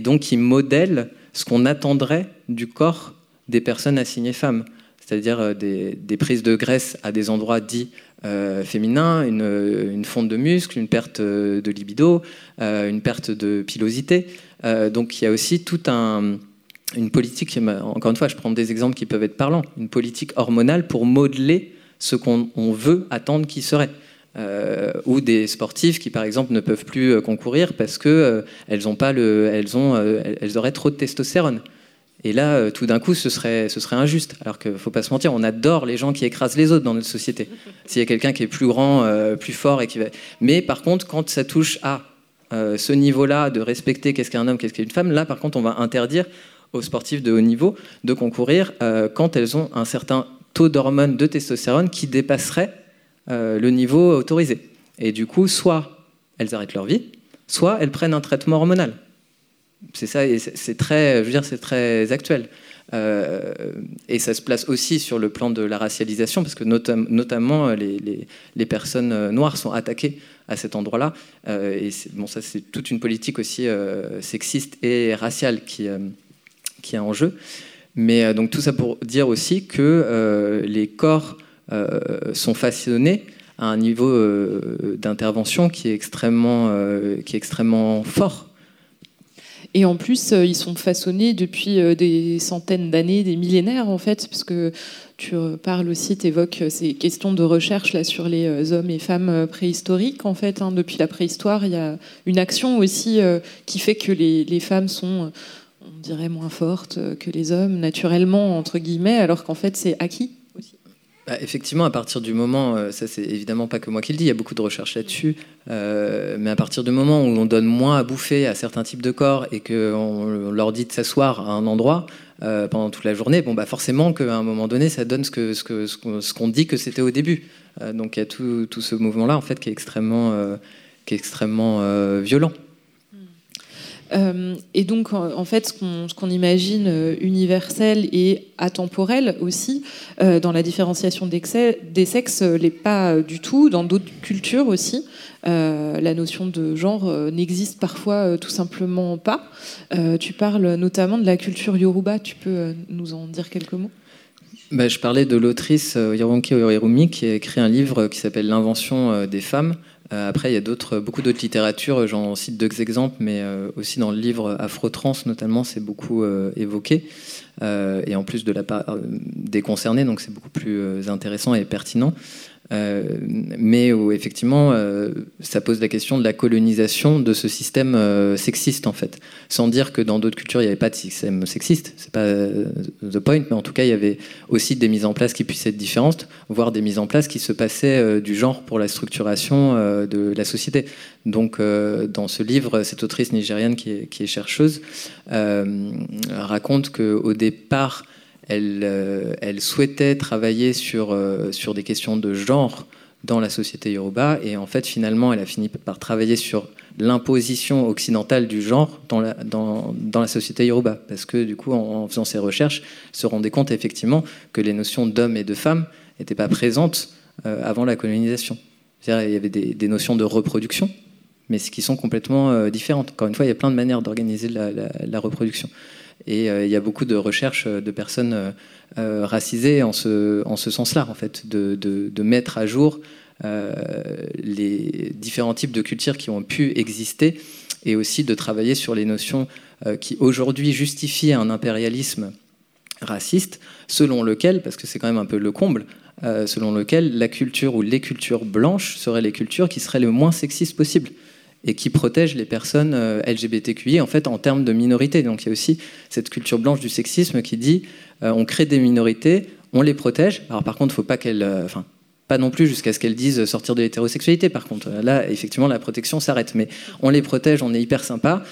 donc qui modèlent ce qu'on attendrait du corps des personnes assignées femmes, c'est-à-dire des, prises de graisse à des endroits dits euh, féminin, une, fonte de muscle, une perte de libido, euh, une perte de pilosité. Euh, donc il y a aussi toute une politique, encore une fois, je prends des exemples qui peuvent être parlants, une politique hormonale pour modeler ce qu'on veut attendre qui serait. ou des sportifs qui, par exemple, ne peuvent plus concourir parce qu'elles ont pas le, elles ont, elles auraient trop de testostérone. Et là, euh, tout d'un coup, ce serait, ce serait injuste. Alors qu'il ne faut pas se mentir, on adore les gens qui écrasent les autres dans notre société. (laughs) S'il y a quelqu'un qui est plus grand, euh, plus fort et qui va... Mais par contre, quand ça touche à ce niveau-là de respecter qu'est-ce qu'un homme, qu'est-ce qu'une femme, là par contre on va interdire aux sportifs de haut niveau de concourir quand elles ont un certain taux d'hormones de testostérone qui dépasserait le niveau autorisé. Et du coup, soit elles arrêtent leur vie, soit elles prennent un traitement hormonal. C'est ça, c'est très, je veux dire, c'est très actuel. Euh, et ça se place aussi sur le plan de la racialisation, parce que notamment les, les, personnes noires sont attaquées à cet endroit-là. Euh, et bon, ça, c'est toute une politique aussi euh, sexiste et raciale qui, qui est en jeu. Mais donc tout ça pour dire aussi que les corps sont façonnés à un niveau euh, d'intervention qui est euh, qui est extrêmement fort. Et en plus, euh, ils sont façonnés depuis des centaines d'années, des millénaires en fait, parce que tu parles aussi, tu évoques ces questions de recherche sur les hommes et femmes préhistoriques. En fait, hein. depuis la préhistoire, il y a une action aussi qui fait que les femmes sont, on dirait, moins fortes que les hommes, naturellement, entre guillemets, alors qu'en fait, c'est acquis. Bah, effectivement, à partir du moment, euh, ça c'est évidemment pas que moi qui le dis, il y a beaucoup de recherches là-dessus, euh, mais à partir du moment où on donne moins à bouffer à certains types de corps et qu'on leur dit de s'asseoir à un endroit euh, pendant toute la journée, bon bah forcément qu'à un moment donné, ça donne ce qu'on dit que c'était au début. donc il y a tout, tout ce mouvement-là en fait qui est extrêmement qui est extrêmement violent. Euh, et donc, en, fait, ce qu'on imagine euh, universel et atemporel aussi, euh, dans la différenciation des sexes, l'est pas du tout. Dans d'autres cultures aussi, la notion de genre n'existe parfois tout simplement pas. tu parles notamment de la culture yoruba. Tu peux nous en dire quelques mots? Bah, je parlais de l'autrice Yoronki Orirumi qui a écrit un livre qui s'appelle L'invention des femmes, après, il y a beaucoup d'autres littératures, j'en cite deux exemples, mais euh, aussi dans le livre Afro-Trans, notamment, c'est beaucoup euh, évoqué. et en plus de la des concernés, donc c'est beaucoup plus intéressant et pertinent. Euh, mais où effectivement euh, ça pose la question de la colonisation de ce système euh, sexiste en fait, sans dire que dans d'autres cultures il n'y avait pas de système sexiste, c'est pas the point, mais en tout cas il y avait aussi des mises en place qui puissent être différentes, voire des mises en place qui se passaient du genre pour la structuration de la société. Donc dans ce livre, cette autrice nigérienne qui est, qui est chercheuse raconte qu'au départ euh, elle, souhaitait travailler sur, euh, sur des questions de genre dans la société yoruba et en fait finalement elle a fini par travailler sur l'imposition occidentale du genre dans la, société yoruba parce que du coup en, faisant ses recherches elle se rendait compte effectivement que les notions d'homme et de femme n'étaient pas présentes euh, avant la colonisation. C'est-à-dire il y avait des, notions de reproduction mais qui sont complètement différentes. Encore une fois il y a plein de manières d'organiser la reproduction. Et euh, il y a beaucoup de recherches de personnes euh, racisées en ce, en ce sens-là, en fait, de, mettre à jour euh, les différents types de cultures qui ont pu exister et aussi de travailler sur les notions qui aujourd'hui justifient un impérialisme raciste, selon lequel, parce que c'est quand même un peu le comble, selon lequel la culture ou les cultures blanches seraient les cultures qui seraient le moins sexistes possible et qui protège les personnes euh, LGBTQI en fait en termes de minorité. Donc il y a aussi cette culture blanche du sexisme qui dit euh, on crée des minorités, on les protège. Alors par contre, faut pas qu'elles, euh, enfin pas non plus jusqu'à ce qu'elles disent sortir de l'hétérosexualité. Par contre, là effectivement la protection s'arrête, mais on les protège, on est hyper sympa.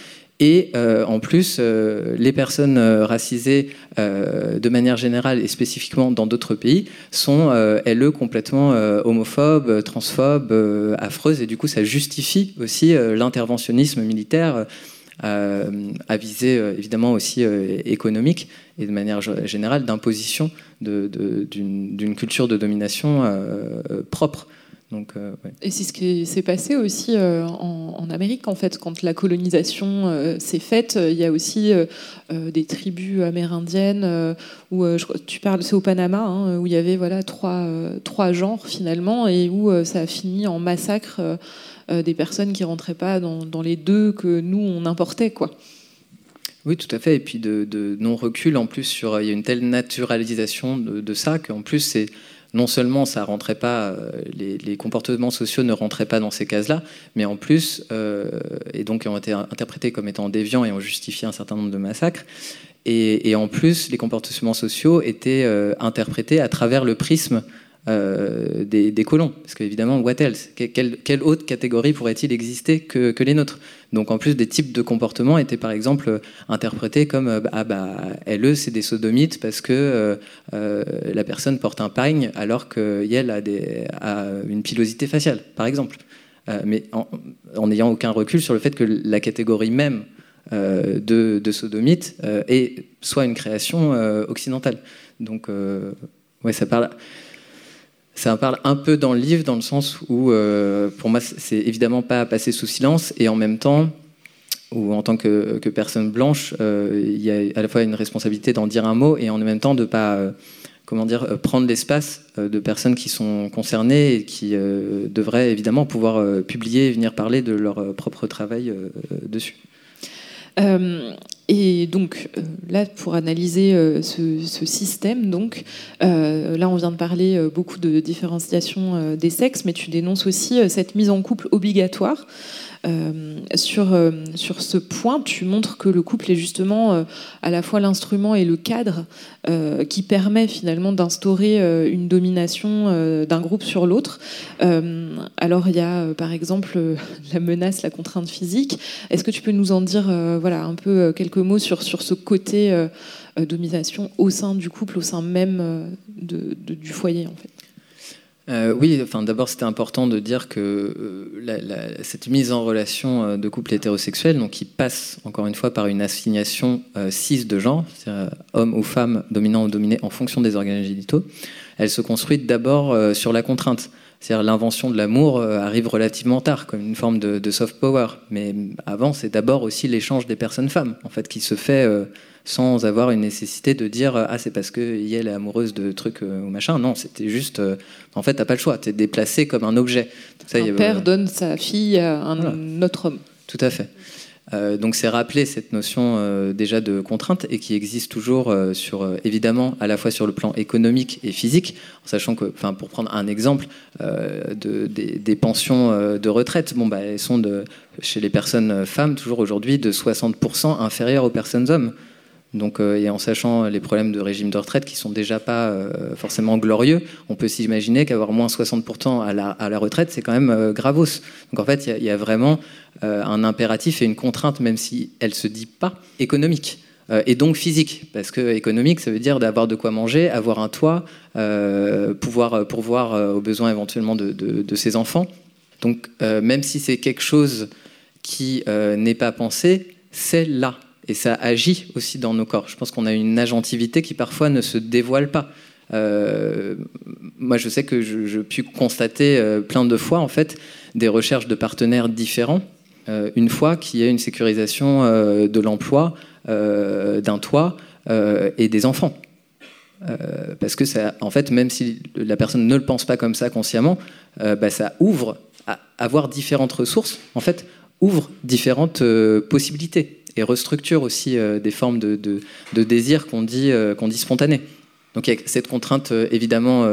Et euh, en plus, euh, les personnes euh, racisées, de manière générale et spécifiquement dans d'autres pays, sont, elles, complètement homophobes, transphobes, affreuses. Et du coup, ça justifie aussi l'interventionnisme militaire à visée évidemment aussi économique et de manière générale d'imposition d'une culture de domination propre. Euh, Et c'est ce qui s'est passé aussi euh, en, Amérique, en fait, quand la colonisation euh, s'est faite. Il y a aussi des tribus amérindiennes où tu parles, c'est au Panama, hein, où il y avait voilà trois, trois genres finalement, et où ça a fini en massacre des personnes qui rentraient pas dans, les deux que nous on importait, quoi. Oui, tout à fait. Et puis de, non-recul, en plus, sur, il y a une telle naturalisation de, de ça qu'en plus, c'est non seulement ça rentrait pas, euh, les, comportements sociaux ne rentraient pas dans ces cases-là, mais en plus, euh, et donc ont été interprétés comme étant déviants et ont justifié un certain nombre de massacres. Et, en plus, les comportements sociaux étaient euh, interprétés à travers le prisme des, colons. Parce qu'évidemment, what else? Quelle, autre catégorie pourrait-il exister que, les nôtres? Donc en plus, des types de comportements étaient par exemple interprétés comme ah bah LE c'est des sodomites parce que la personne porte un pagne alors qu'elle a, a une pilosité faciale, par exemple. mais en n'ayant aucun recul sur le fait que la catégorie même euh, de, de, sodomite euh, est soit une création euh, occidentale. Donc, ouais, ça parle. Ça parle un peu dans le livre, dans le sens où, pour moi, c'est évidemment pas à passer sous silence, et en même temps, ou en tant que, personne blanche, il y a à la fois une responsabilité d'en dire un mot, et en même temps de pas comment dire, prendre l'espace de personnes qui sont concernées et qui devraient évidemment pouvoir publier et venir parler de leur propre travail dessus. Euh, et donc euh, là, pour analyser euh, ce, système, donc là, on vient de parler beaucoup de différenciation des sexes, mais tu dénonces aussi cette mise en couple obligatoire. Euh, sur, euh, sur ce point, tu montres que le couple est justement euh, à la fois l'instrument et le cadre qui permet finalement d'instaurer une domination d'un groupe sur l'autre. alors il y a par exemple la menace, la contrainte physique. Est-ce que tu peux nous en dire voilà, un peu quelques mots sur, ce côté domination au sein du couple, au sein même du foyer en fait? Euh, oui, enfin, d'abord c'était important de dire que euh, cette mise en relation euh, de couple hétérosexuel, donc qui passe encore une fois par une assignation cis de genre, c'est-à-dire homme ou femme, dominant ou dominé en fonction des organes génitaux, elle se construit d'abord sur la contrainte. C'est-à-dire l'invention de l'amour arrive relativement tard, comme une forme de, de soft power. Mais avant, c'est d'abord aussi l'échange des personnes femmes, en fait, qui se fait sans avoir une nécessité de dire ah c'est parce que elle est amoureuse de trucs euh, ou machin. Non, c'était juste euh, en fait t'as pas le choix, t'es déplacé comme un objet. un père donne sa fille à un autre homme. Tout à fait. Euh, donc c'est rappeler cette notion déjà de contrainte et qui existe toujours sur évidemment à la fois sur le plan économique et physique, en sachant que, enfin pour prendre un exemple, de, des, pensions de retraite, bon bah elles sont de, chez les personnes femmes toujours aujourd'hui de 60% inférieures aux personnes hommes. Donc, euh, et en sachant les problèmes de régime de retraite qui sont déjà pas euh, forcément glorieux, on peut s'imaginer qu'avoir moins 60% à la, retraite, c'est quand même euh, gravos. Donc en fait, il y, a vraiment un impératif et une contrainte, même si elle se dit pas économique. et donc physique, parce que économique, ça veut dire d'avoir de quoi manger, avoir un toit, pouvoir pourvoir aux besoins éventuellement de ses enfants. Donc même si c'est quelque chose qui n'est pas pensé, c'est là et ça agit aussi dans nos corps. Je pense qu'on a une agentivité qui parfois ne se dévoile pas. Euh, moi, je sais que je, pu constater euh, plein de fois en fait des recherches de partenaires différents. Euh, une fois qu'il y a une sécurisation de l'emploi, d'un toit et des enfants. parce que ça, en fait, même si la personne ne le pense pas comme ça consciemment, bah, ça ouvre à avoir différentes ressources. En fait, ouvre différentes possibilités et restructure aussi euh, des formes de, désir qu'on dit, euh, qu'on dit spontanées. Donc il y a cette contrainte euh, évidemment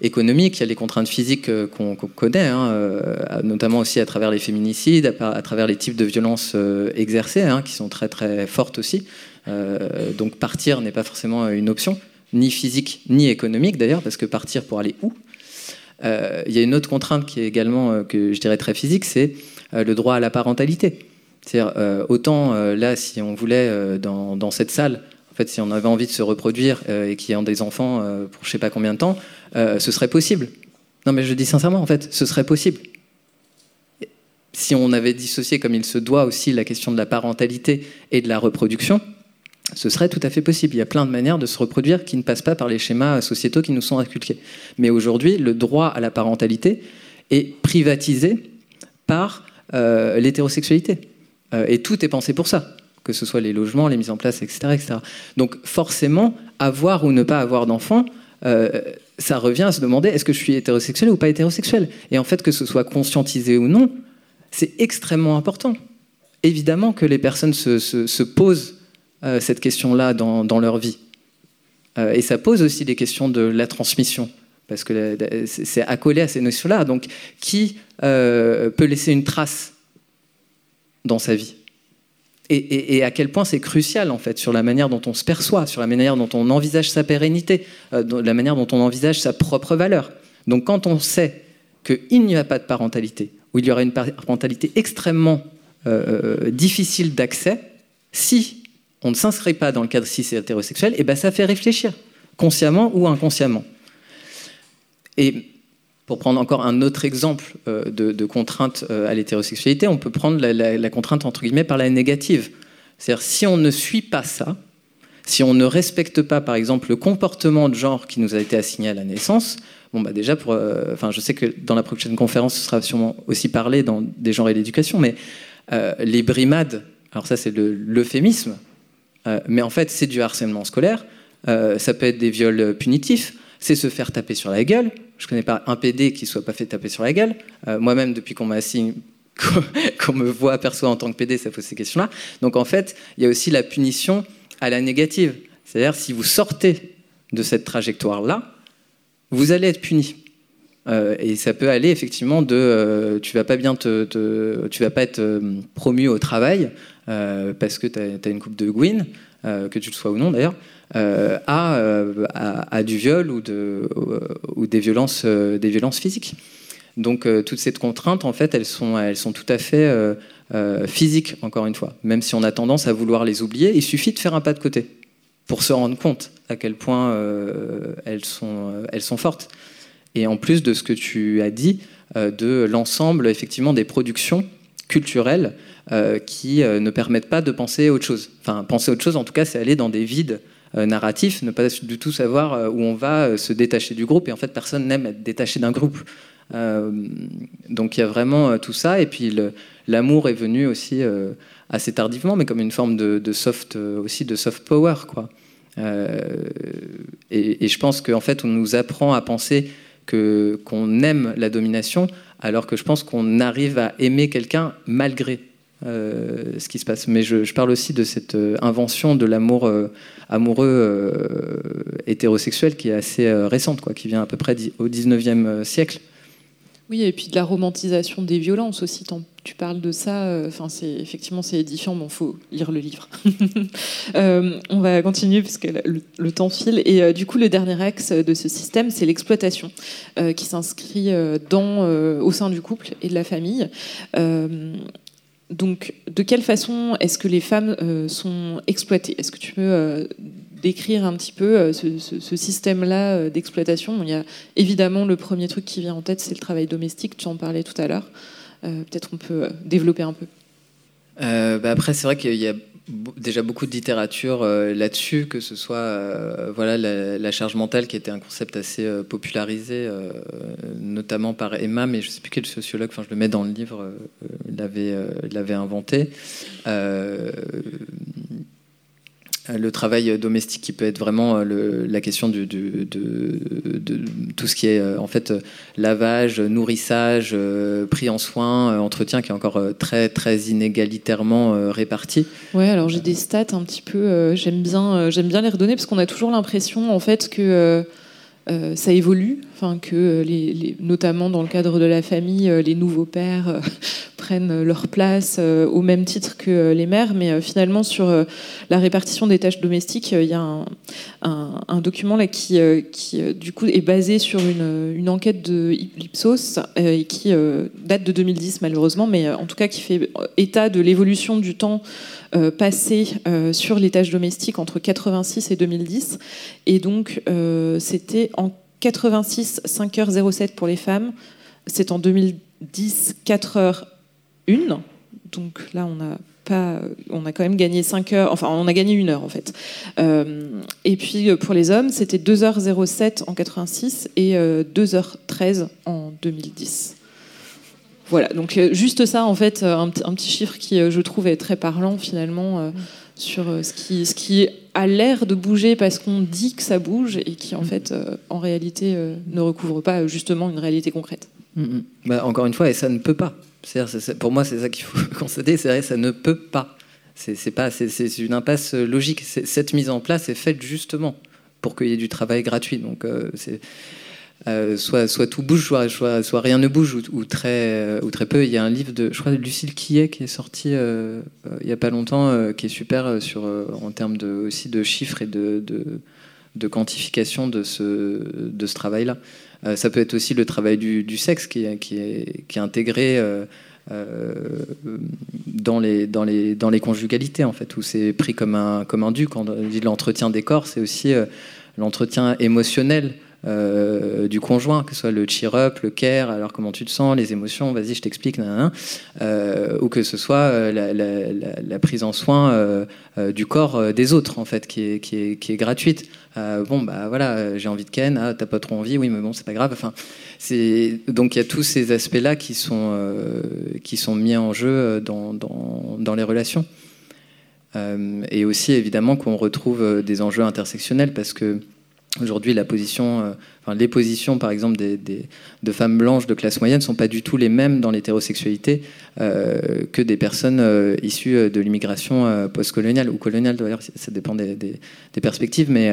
économique, il y a les contraintes physiques qu'on connaît, hein, notamment aussi à travers les féminicides, à, travers les types de violences exercées, hein, qui sont très très fortes aussi. donc partir n'est pas forcément une option, ni physique ni économique d'ailleurs, parce que partir pour aller où? Il y a une autre contrainte qui est également, que je dirais très physique, c'est le droit à la parentalité. C'est-à-dire, euh, autant euh, là, si on voulait, euh, dans, cette salle, en fait, si on avait envie de se reproduire et qu'il y ait des enfants pour je sais pas combien de temps, ce serait possible. Non, mais je dis sincèrement, en fait, ce serait possible. Si on avait dissocié comme il se doit aussi la question de la parentalité et de la reproduction, ce serait tout à fait possible. Il y a plein de manières de se reproduire qui ne passent pas par les schémas sociétaux qui nous sont inculqués. Mais aujourd'hui, le droit à la parentalité est privatisé par l'hétérosexualité. Euh, et tout est pensé pour ça, que ce soit les logements, les mises en place, etc. etc. Donc forcément, avoir ou ne pas avoir d'enfant, euh, ça revient à se demander est-ce que je suis hétérosexuel ou pas hétérosexuel? Et en fait, que ce soit conscientisé ou non, c'est extrêmement important. Évidemment que les personnes se, posent euh, cette question-là dans, leur vie. et ça pose aussi des questions de la transmission, parce que c'est accolé à ces notions-là. Donc, qui peut laisser une trace dans sa vie. Et, à quel point c'est crucial en fait sur la manière dont on se perçoit, sur la manière dont on envisage sa pérennité, euh, la manière dont on envisage sa propre valeur. Donc quand on sait qu'il n'y a pas de parentalité, ou il y aura une parentalité extrêmement euh, difficile d'accès, si on ne s'inscrit pas dans le cadre cis et hétérosexuel, et eh ben ça fait réfléchir, consciemment ou inconsciemment. Et pour prendre encore un autre exemple euh, de, contrainte euh, à l'hétérosexualité, on peut prendre la, contrainte entre guillemets par la négative. C'est-à-dire si on ne suit pas ça, si on ne respecte pas par exemple le comportement de genre qui nous a été assigné à la naissance, bon bah déjà pour, euh, je sais que dans la prochaine conférence ce sera sûrement aussi parlé dans des genres et l'éducation, mais les brimades, alors ça c'est l'euphémisme, mais en fait c'est du harcèlement scolaire, ça peut être des viols punitifs, c'est se faire taper sur la gueule, je ne connais pas un PD qui ne soit pas fait taper sur la gueule. Euh, moi-même, depuis qu'on m'a assigné, (laughs) qu'on me voit, perçoit en tant que PD, ça pose ces questions-là. Donc en fait, il y a aussi la punition à la négative. C'est-à-dire, si vous sortez de cette trajectoire-là, vous allez être puni. Euh, et ça peut aller effectivement de euh, tu vas pas bien te, tu vas pas être promu au travail parce que tu as, une coupe de Gwyn, que tu le sois ou non d'ailleurs, euh, euh, à, du viol ou, ou des, violences, euh, des violences physiques. Donc toutes ces contraintes, en fait, elles sont, tout à fait physiques, encore une fois. Même si on a tendance à vouloir les oublier, il suffit de faire un pas de côté pour se rendre compte à quel point elles, sont, fortes. Et en plus de ce que tu as dit, de l'ensemble effectivement des productions culturelles qui ne permettent pas de penser autre chose. Enfin, penser autre chose, en tout cas, c'est aller dans des vides euh, narratif, ne pas du tout savoir euh, où on va euh, se détacher du groupe. Et en fait, personne n'aime être détaché d'un groupe. donc il y a vraiment tout ça. Et puis l'amour est venu aussi assez tardivement, mais comme une forme de, soft aussi de soft power, quoi. et, je pense qu'en fait, on nous apprend à penser qu'on aime la domination, alors que je pense qu'on arrive à aimer quelqu'un malgré euh, ce qui se passe. Mais je, parle aussi de cette euh, invention de l'amour euh, amoureux hétérosexuel qui est assez récente, quoi, qui vient à peu près au 19e siècle. Oui, et puis de la romantisation des violences aussi. Tu parles de ça. Enfin, c'est effectivement c'est édifiant. Bon, faut lire le livre. (laughs) on va continuer parce que le, temps file. Et du coup, le dernier axe de ce système, c'est l'exploitation, qui s'inscrit dans au sein du couple et de la famille. Donc, de quelle façon est-ce que les femmes euh, sont exploitées? Est-ce que tu peux euh, décrire un petit peu euh, ce, système-là d'exploitation? Il y a évidemment le premier truc qui vient en tête, c'est le travail domestique. Tu en parlais tout à l'heure. Peut-être on peut développer un peu. Bah après, c'est vrai qu'il y a déjà beaucoup de littérature euh, là-dessus, que ce soit euh, voilà, la, charge mentale qui était un concept assez euh, popularisé, notamment par Emma, mais je ne sais plus quel sociologue, enfin je le mets dans le livre, l'avait inventé le travail domestique qui peut être vraiment euh, la question de, tout ce qui est euh, en fait lavage, nourrissage, euh, pris en soin, entretien qui est encore très très inégalitairement réparti. Ouais, alors j'ai des stats un petit peu, j'aime bien j'aime bien les redonner parce qu'on a toujours l'impression en fait que euh, ça évolue, enfin que euh, notamment dans le cadre de la famille, euh, les nouveaux pères (laughs) prennent leur place au même titre que les mères, mais finalement sur la répartition des tâches domestiques, il y a un, document là qui, du coup est basé sur une, une enquête de Ipsos et qui date de 2010 malheureusement, mais en tout cas qui fait état de l'évolution du temps passé euh, sur les tâches domestiques entre 86 et 2010. Et donc, euh, c'était en 86, 5h07 pour les femmes. C'est en 2010, 4h01. Donc là, on a pas, on a quand même gagné 5 heures, enfin on a gagné une heure en fait. et puis pour les hommes, c'était 2h07 en 86 et 2h13 en 2010. Voilà, donc euh, juste ça, en fait, euh, un, petit chiffre qui, euh, je trouve, est très parlant finalement sur ce qui, ce qui a l'air de bouger parce qu'on dit que ça bouge et qui, en mm. fait, en réalité, ne recouvre pas justement une réalité concrète. Mm, mm. Bah, encore une fois, et ça ne peut pas. pour moi, c'est ça qu'il faut (laughs) constater, c'est vrai, ça ne peut pas. C'est pas, c'est une impasse logique. Cette mise en place est faite justement pour qu'il y ait du travail gratuit. Donc, c'est euh, soit, tout bouge, soit, rien ne bouge, ou, très, euh, ou très peu. Il y a un livre de, je crois, Lucille Quillet qui est sorti euh, il n'y a pas longtemps, qui est super sur, en termes de, aussi de chiffres et de, quantification de ce, travail-là. ça peut être aussi le travail du, sexe qui est, intégré dans les conjugalités, en fait, où c'est pris comme un, comme un dû. Quand on dit l'entretien des corps, c'est aussi l'entretien émotionnel euh, du conjoint, que ce soit le cheer-up, le care, alors comment tu te sens, les émotions, vas-y, je t'explique, euh, ou que ce soit euh, la, prise en soin du corps des autres, en fait, qui est, qui est, qui est gratuite. bon, bah voilà, j'ai envie de ken, ah, t'as pas trop envie, oui, mais bon, c'est pas grave. Enfin, donc il y a tous ces aspects-là qui sont qui sont mis en jeu dans, dans, dans les relations. et aussi évidemment qu'on retrouve des enjeux intersectionnels parce que Aujourd'hui, la position, euh, les positions, par exemple, des, de femmes blanches de classe moyenne ne sont pas du tout les mêmes dans l'hétérosexualité euh, que des personnes euh, issues de l'immigration postcoloniale ou coloniale, d'ailleurs, ça dépend des, perspectives, mais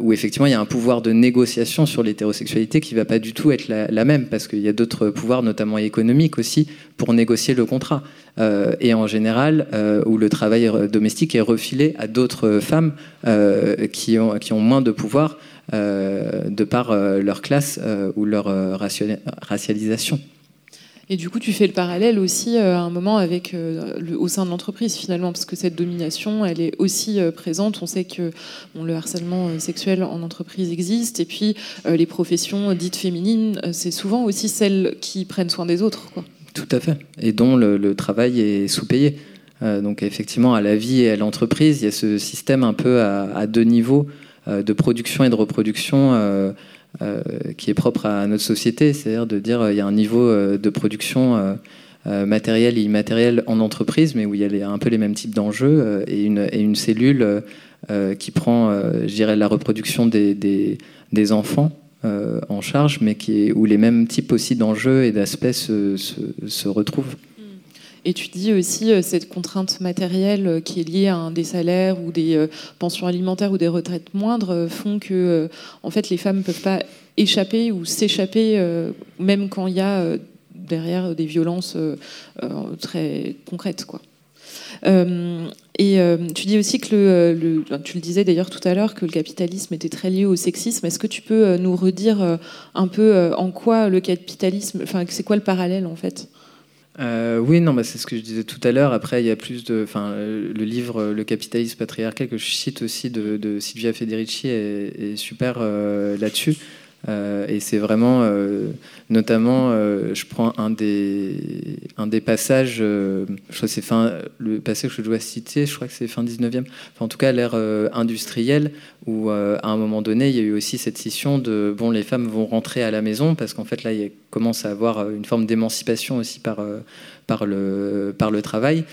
où effectivement il y a un pouvoir de négociation sur l'hétérosexualité qui ne va pas du tout être la, la même, parce qu'il y a d'autres pouvoirs, notamment économiques aussi, pour négocier le contrat. et en général, où le travail domestique est refilé à d'autres femmes qui, ont, qui ont moins de pouvoir. Euh, de par euh, leur classe euh, ou leur racialisation. Et du coup, tu fais le parallèle aussi à un moment avec le, au sein de l'entreprise finalement, parce que cette domination, elle est aussi présente. On sait que le harcèlement sexuel en entreprise existe, et puis les professions dites féminines, c'est souvent aussi celles qui prennent soin des autres. Quoi. Tout à fait, et dont le, travail est sous-payé. donc effectivement, à la vie et à l'entreprise, il y a ce système un peu à deux niveaux de production et de reproduction euh, euh, qui est propre à notre société, c'est-à-dire de dire il y a un niveau de production matériel et immatériel en entreprise, mais où il y a un peu les mêmes types d'enjeux et une, cellule qui prend, je dirais, la reproduction des, enfants en charge, mais qui où les mêmes types aussi d'enjeux et d'aspects se, retrouvent. Et tu dis aussi euh, cette contrainte matérielle euh, qui est liée à des salaires ou des euh, pensions alimentaires ou des retraites moindres font que en fait les femmes ne peuvent pas échapper ou s'échapper même quand il y a derrière des violences très concrètes et tu dis aussi que tu le disais d'ailleurs tout à l'heure que le capitalisme était très lié au sexisme. Est-ce que tu peux nous redire un peu en quoi le capitalisme, enfin c'est quoi le parallèle en fait? Euh, oui, non, bah, c'est ce que je disais tout à l'heure. Après, il y a plus de, enfin, le livre Le capitalisme patriarcal que je cite aussi de, de Silvia Federici est, super euh, là-dessus. Euh, et c'est vraiment, euh, notamment, euh, je prends un des, un des passages, je crois c'est fin, le passage que je dois citer, je crois que c'est fin 19e, enfin, en tout cas l'ère industrielle, où à un moment donné, il y a eu aussi cette scission de, bon, les femmes vont rentrer à la maison, parce qu'en fait là, il commence à avoir une forme d'émancipation aussi par, par, le, par le travail.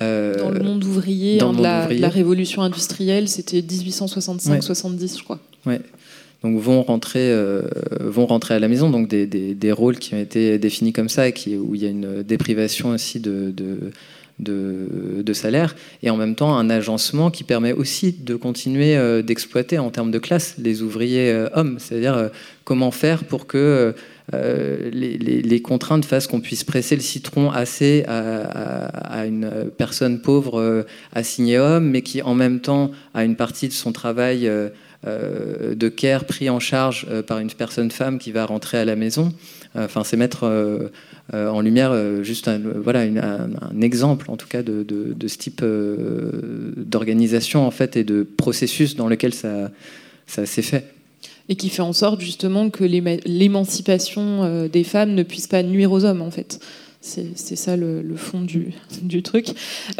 dans le monde ouvrier, hein, la, la, révolution industrielle, c'était 1865-70, je crois. Ouais donc vont rentrer, euh, vont rentrer à la maison, donc des, rôles qui ont été définis comme ça, qui, où il y a une déprivation aussi de, de, salaire, et en même temps un agencement qui permet aussi de continuer euh, d'exploiter en termes de classe les ouvriers euh, hommes, c'est-à-dire comment faire pour que les, contraintes fassent qu'on puisse presser le citron assez à, une personne pauvre assignée homme, mais qui en même temps a une partie de son travail de care pris en charge euh, par une personne femme qui va rentrer à la maison. Euh, enfin, c'est mettre en lumière juste un, voilà, un, exemple, en tout cas, de, de, ce type d'organisation en fait et de processus dans lequel ça, ça s'est fait et qui fait en sorte justement que l'émancipation des femmes ne puisse pas nuire aux hommes en fait. C'est ça le, fond (laughs) du, truc.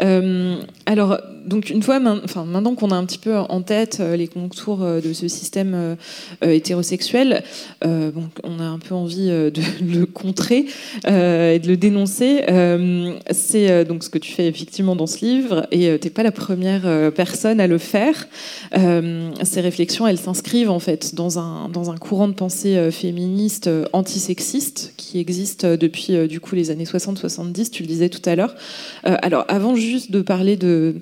Euh, alors, donc une fois, enfin, maintenant qu'on a un petit peu en tête euh, les contours euh, de ce système hétérosexuel, on a un peu envie de (laughs) le contrer et de le dénoncer. C'est donc ce que tu fais effectivement dans ce livre, et t'es pas la première personne à le faire. ces réflexions, elles s'inscrivent en fait dans un, dans un courant de pensée féministe antisexiste qui existe depuis du coup les années 60-70, tu le disais tout à l'heure. alors, avant juste de parler de,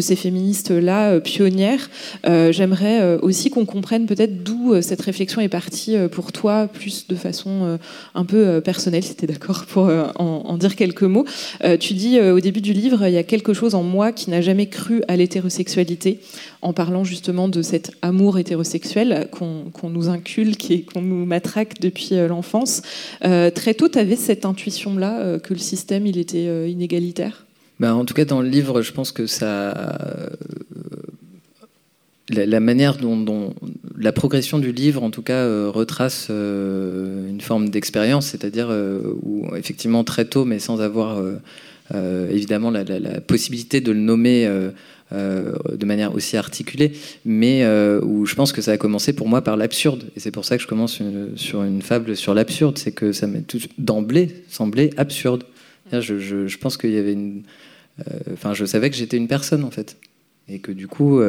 ces féministes-là pionnières, j'aimerais aussi qu'on comprenne peut-être d'où cette réflexion est partie pour toi, plus de façon un peu personnelle, si tu es d'accord pour en, dire quelques mots. tu dis au début du livre, il y a quelque chose en moi qui n'a jamais cru à l'hétérosexualité, en parlant justement de cet amour hétérosexuel qu'on nous inculque et qu'on nous matraque depuis euh, l'enfance. Euh, très tôt, tu avais cette intuition-là euh, que le système il était inégalitaire ben, En tout cas, dans le livre, je pense que ça. La, manière dont, la progression du livre, en tout cas, retrace une forme d'expérience, c'est-à-dire où effectivement très tôt, mais sans avoir évidemment la, possibilité de le nommer euh, de manière aussi articulée, mais euh, où je pense que ça a commencé pour moi par l'absurde. Et c'est pour ça que je commence sur une fable sur l'absurde, c'est que ça m'est d'emblée semblé absurde. Je, pense qu'il y avait une. Euh, enfin, je savais que j'étais une personne en fait et que du coup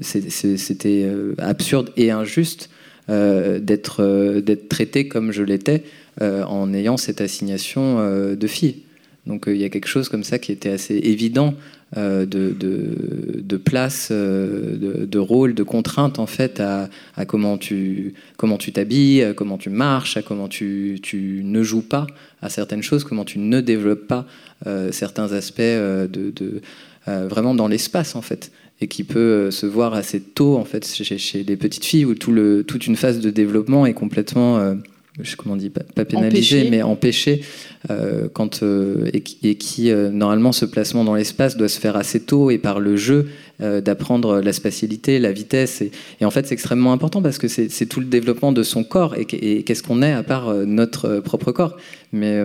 c'était absurde et injuste d'être traité comme je l'étais en ayant cette assignation de fille. Donc il y a quelque chose comme ça qui était assez évident euh, de, place, euh, de, rôle, de contrainte en fait à, comment tu comment tu t'habilles, comment tu marches, à comment tu, tu, ne joues pas à certaines choses, comment tu ne développes pas euh, certains aspects de, vraiment dans l'espace en fait et qui peut se voir assez tôt en fait chez, chez les petites filles où tout le, toute une phase de développement est complètement je comment on dit, pas, pénalisé, mais empêché, euh, quand, euh, et, qui, euh, normalement, ce placement dans l'espace doit se faire assez tôt et par le jeu d'apprendre la spatialité, la vitesse. Et, en fait, c'est extrêmement important parce que c'est tout le développement de son corps et, qu'est-ce qu'on est à part notre propre corps. Mais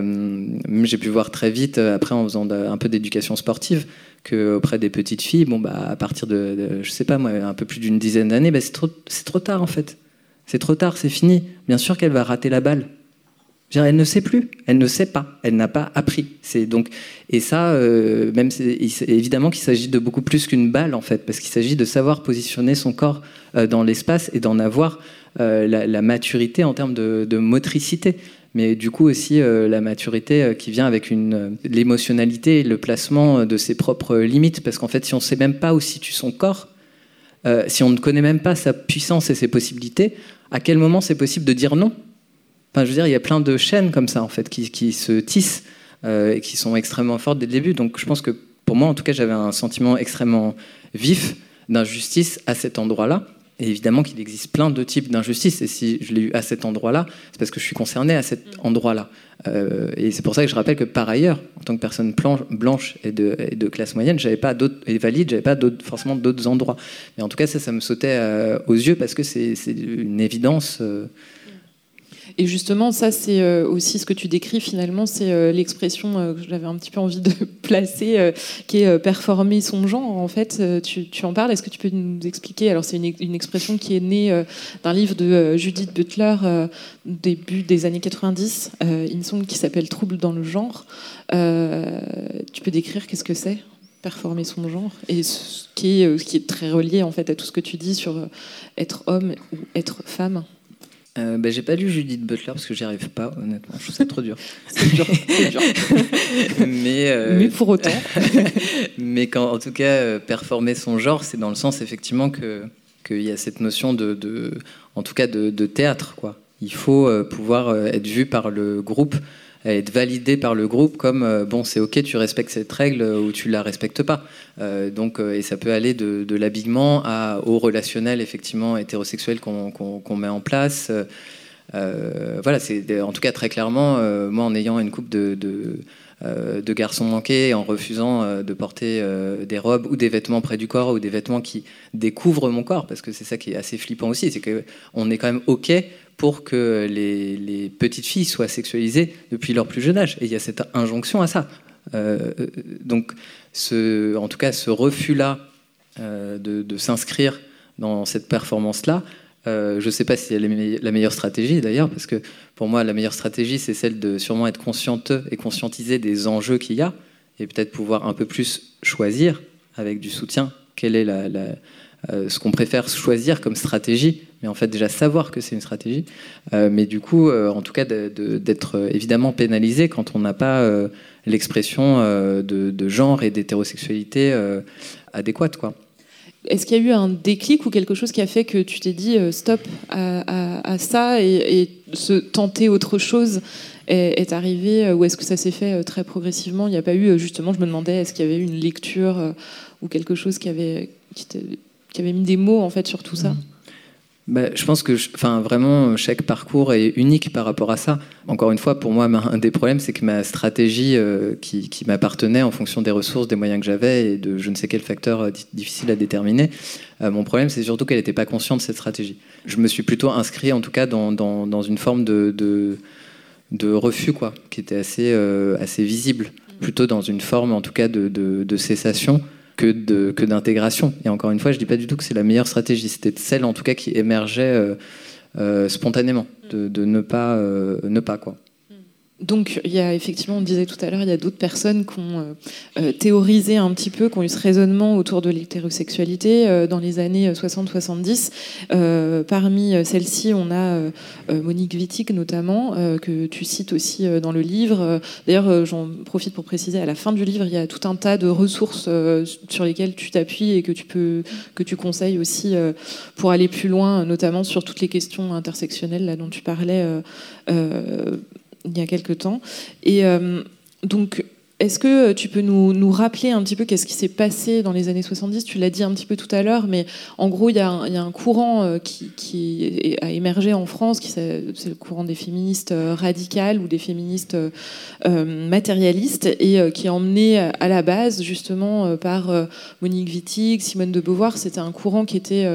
j'ai pu voir très vite, après, en faisant un peu d'éducation sportive, qu'auprès des petites filles, bon, bah, à partir de, de, je sais pas moi, un peu plus d'une dizaine d'années, bah, c'est trop, trop tard en fait. C'est trop tard, c'est fini. Bien sûr qu'elle va rater la balle. Elle ne sait plus, elle ne sait pas, elle n'a pas appris. C'est donc et ça, euh, même évidemment qu'il s'agit de beaucoup plus qu'une balle en fait, parce qu'il s'agit de savoir positionner son corps euh, dans l'espace et d'en avoir euh, la, maturité en termes de, motricité, mais du coup aussi la maturité qui vient avec l'émotionnalité et le placement de ses propres limites, parce qu'en fait, si on ne sait même pas où situe son corps, si on ne connaît même pas sa puissance et ses possibilités, à quel moment c'est possible de dire non? Enfin, je veux dire, il y a plein de chaînes comme ça, en fait, qui, se tissent euh, et qui sont extrêmement fortes dès le début. Donc, je pense que pour moi, en tout cas, j'avais un sentiment extrêmement vif d'injustice à cet endroit-là. Et évidemment qu'il existe plein de types d'injustices. Et si je l'ai eu à cet endroit-là, c'est parce que je suis concerné à cet mm. endroit-là. Euh, et c'est pour ça que je rappelle que par ailleurs, en tant que personne blanche et de, classe moyenne, j'avais pas d'autres et valide, j'avais pas forcément d'autres endroits. Mais en tout cas, ça, ça me sautait euh, aux yeux parce que c'est une évidence. Euh, et justement, ça, c'est euh, aussi ce que tu décris finalement, c'est euh, l'expression euh, que j'avais un petit peu envie de (laughs) placer, qui est performer son genre. En fait, tu, en parles. Est-ce que tu peux nous expliquer? Alors, c'est une, expression qui est née d'un livre de Judith Butler, début des années 90, il me qui s'appelle Trouble dans le genre. tu peux décrire qu'est-ce que c'est performer son genre? Et ce qui est, qui est très relié en fait à tout ce que tu dis sur être homme ou être femme euh, bah, j'ai pas lu Judith Butler parce que j'y arrive pas, honnêtement. Je trouve ça trop dur. (laughs) C'est dur, dur. (laughs) mais, euh, mais pour autant. (laughs) mais quand, en tout cas, euh, performer son genre, c'est dans le sens effectivement que qu'il y a cette notion de, de en tout cas, de, de, théâtre. Quoi. Il faut pouvoir être vu par le groupe être validé par le groupe comme euh, bon c'est ok tu respectes cette règle ou tu la respectes pas. Euh, donc euh, et ça peut aller de, l'habillement au relationnel effectivement hétérosexuel qu'on met en place. Voilà c'est en tout cas très clairement moi en ayant une coupe de, de garçons manqués en refusant de porter des robes ou des vêtements près du corps ou des vêtements qui découvrent mon corps parce que c'est ça qui est assez flippant aussi c'est qu'on est quand même ok pour que les, petites filles soient sexualisées depuis leur plus jeune âge. Et il y a cette injonction à ça. Euh, donc, ce, en tout cas, ce refus-là euh, de, s'inscrire dans cette performance-là, euh, je ne sais pas si c'est la meilleure stratégie d'ailleurs, parce que pour moi, la meilleure stratégie, c'est celle de sûrement être conscienteux et conscientiser des enjeux qu'il y a, et peut-être pouvoir un peu plus choisir avec du soutien quelle est la, ce qu'on préfère choisir comme stratégie mais en fait déjà savoir que c'est une stratégie. mais du coup, en tout cas, d'être évidemment pénalisé quand on n'a pas l'expression de, genre et d'hétérosexualité adéquate, quoi. Est-ce qu'il y a eu un déclic ou quelque chose qui a fait que tu t'es dit stop à, ça et, se tenter autre chose est, arrivé ou est-ce que ça s'est fait très progressivement? Il n'y a pas eu justement, je me demandais, est-ce qu'il y avait eu une lecture ou quelque chose qui avait, qui, avait mis des mots en fait sur tout ça? Bah, je pense que, enfin, vraiment, chaque parcours est unique par rapport à ça. Encore une fois, pour moi, un des problèmes, c'est que ma stratégie euh, qui, m'appartenait en fonction des ressources, des moyens que j'avais et de je ne sais quel facteur euh, difficile à déterminer, euh, mon problème, c'est surtout qu'elle n'était pas consciente de cette stratégie. Je me suis plutôt inscrit, en tout cas, dans, dans, une forme de, de, de, refus, quoi, qui était assez, assez visible, plutôt dans une forme, en tout cas, de, de cessation que, que d'intégration. Et encore une fois, je dis pas du tout que c'est la meilleure stratégie. C'était celle, en tout cas, qui émergeait euh, euh, spontanément, de, de, ne pas, euh, ne pas quoi. Donc, il y a effectivement, on disait tout à l'heure, il y a d'autres personnes qui ont euh, euh, théorisé un petit peu, qui ont eu ce raisonnement autour de l'hétérosexualité euh, dans les années 60-70. parmi celles-ci, on a Monique Wittig notamment, que tu cites aussi dans le livre. D'ailleurs, j'en profite pour préciser, à la fin du livre, il y a tout un tas de ressources sur lesquelles tu t'appuies et que tu peux, que tu conseilles aussi pour aller plus loin, notamment sur toutes les questions intersectionnelles là dont tu parlais il y a quelques temps. Et euh, donc, est-ce que tu peux nous, rappeler un petit peu qu'est-ce qui s'est passé dans les années 70 Tu l'as dit un petit peu tout à l'heure, mais en gros, il y, a un, courant euh, qui, a émergé en France, c'est le courant des féministes euh, radicales ou des féministes euh, matérialistes, et qui est emmené à la base justement par Monique Wittig, Simone de Beauvoir. C'était un courant qui était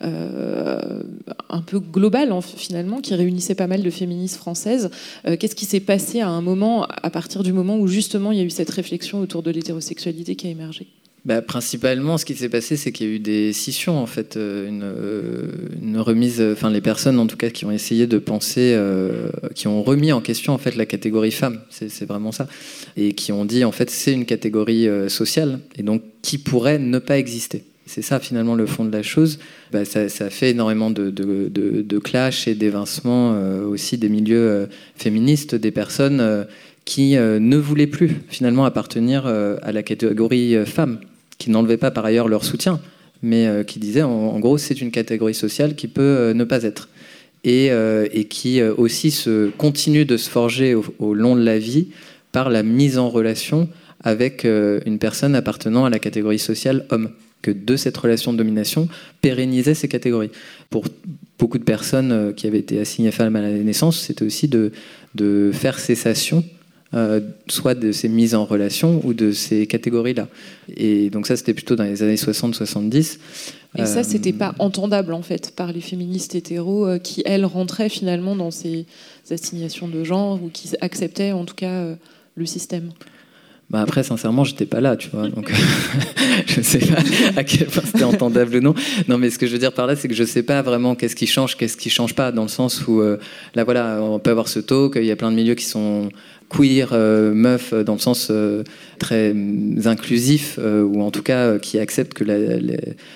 un peu global finalement, qui réunissait pas mal de féministes françaises. Qu'est-ce qui s'est passé à un moment, à partir du moment où justement il y a eu cette réflexion autour de l'hétérosexualité qui a émergé bah, principalement, ce qui s'est passé, c'est qu'il y a eu des scissions, en fait, euh, euh, une, remise, enfin les personnes, en tout cas, qui ont essayé de penser, euh, qui ont remis en question, en fait, la catégorie femme, c'est vraiment ça, et qui ont dit, en fait, c'est une catégorie sociale, et donc qui pourrait ne pas exister. C'est ça finalement le fond de la chose. Bah, ça, fait énormément de, de, clash et d'évincement aussi des milieux féministes, des personnes qui euh, ne voulaient plus finalement appartenir euh, à la catégorie euh, femme, qui n'enlevaient pas par ailleurs leur soutien, mais qui disaient en, gros c'est une catégorie sociale qui peut ne pas être. Et, qui aussi continue de se forger au, long de la vie par la mise en relation avec une personne appartenant à la catégorie sociale homme que de cette relation de domination pérennisait ces catégories. Pour beaucoup de personnes qui avaient été assignées femmes à la naissance, c'était aussi de faire cessation euh, soit de ces mises en relation ou de ces catégories-là. Et donc ça, c'était plutôt dans les années 60-70. Et ça, c'était euh, pas entendable en fait par les féministes hétéros euh, qui, elles, rentraient finalement dans ces assignations de genre ou qui acceptaient en tout cas le système. Bah après, sincèrement, j'étais pas là, tu vois. Donc, (laughs) je sais pas à quel point c'était entendable ou non. Non, mais ce que je veux dire par là, c'est que je sais pas vraiment qu'est-ce qui change, qu'est-ce qui change pas, dans le sens où, là, voilà, on peut avoir ce taux, qu'il y a plein de milieux qui sont queer, euh, meuf, euh, dans le sens euh, très inclusif, ou en tout cas qui accepte que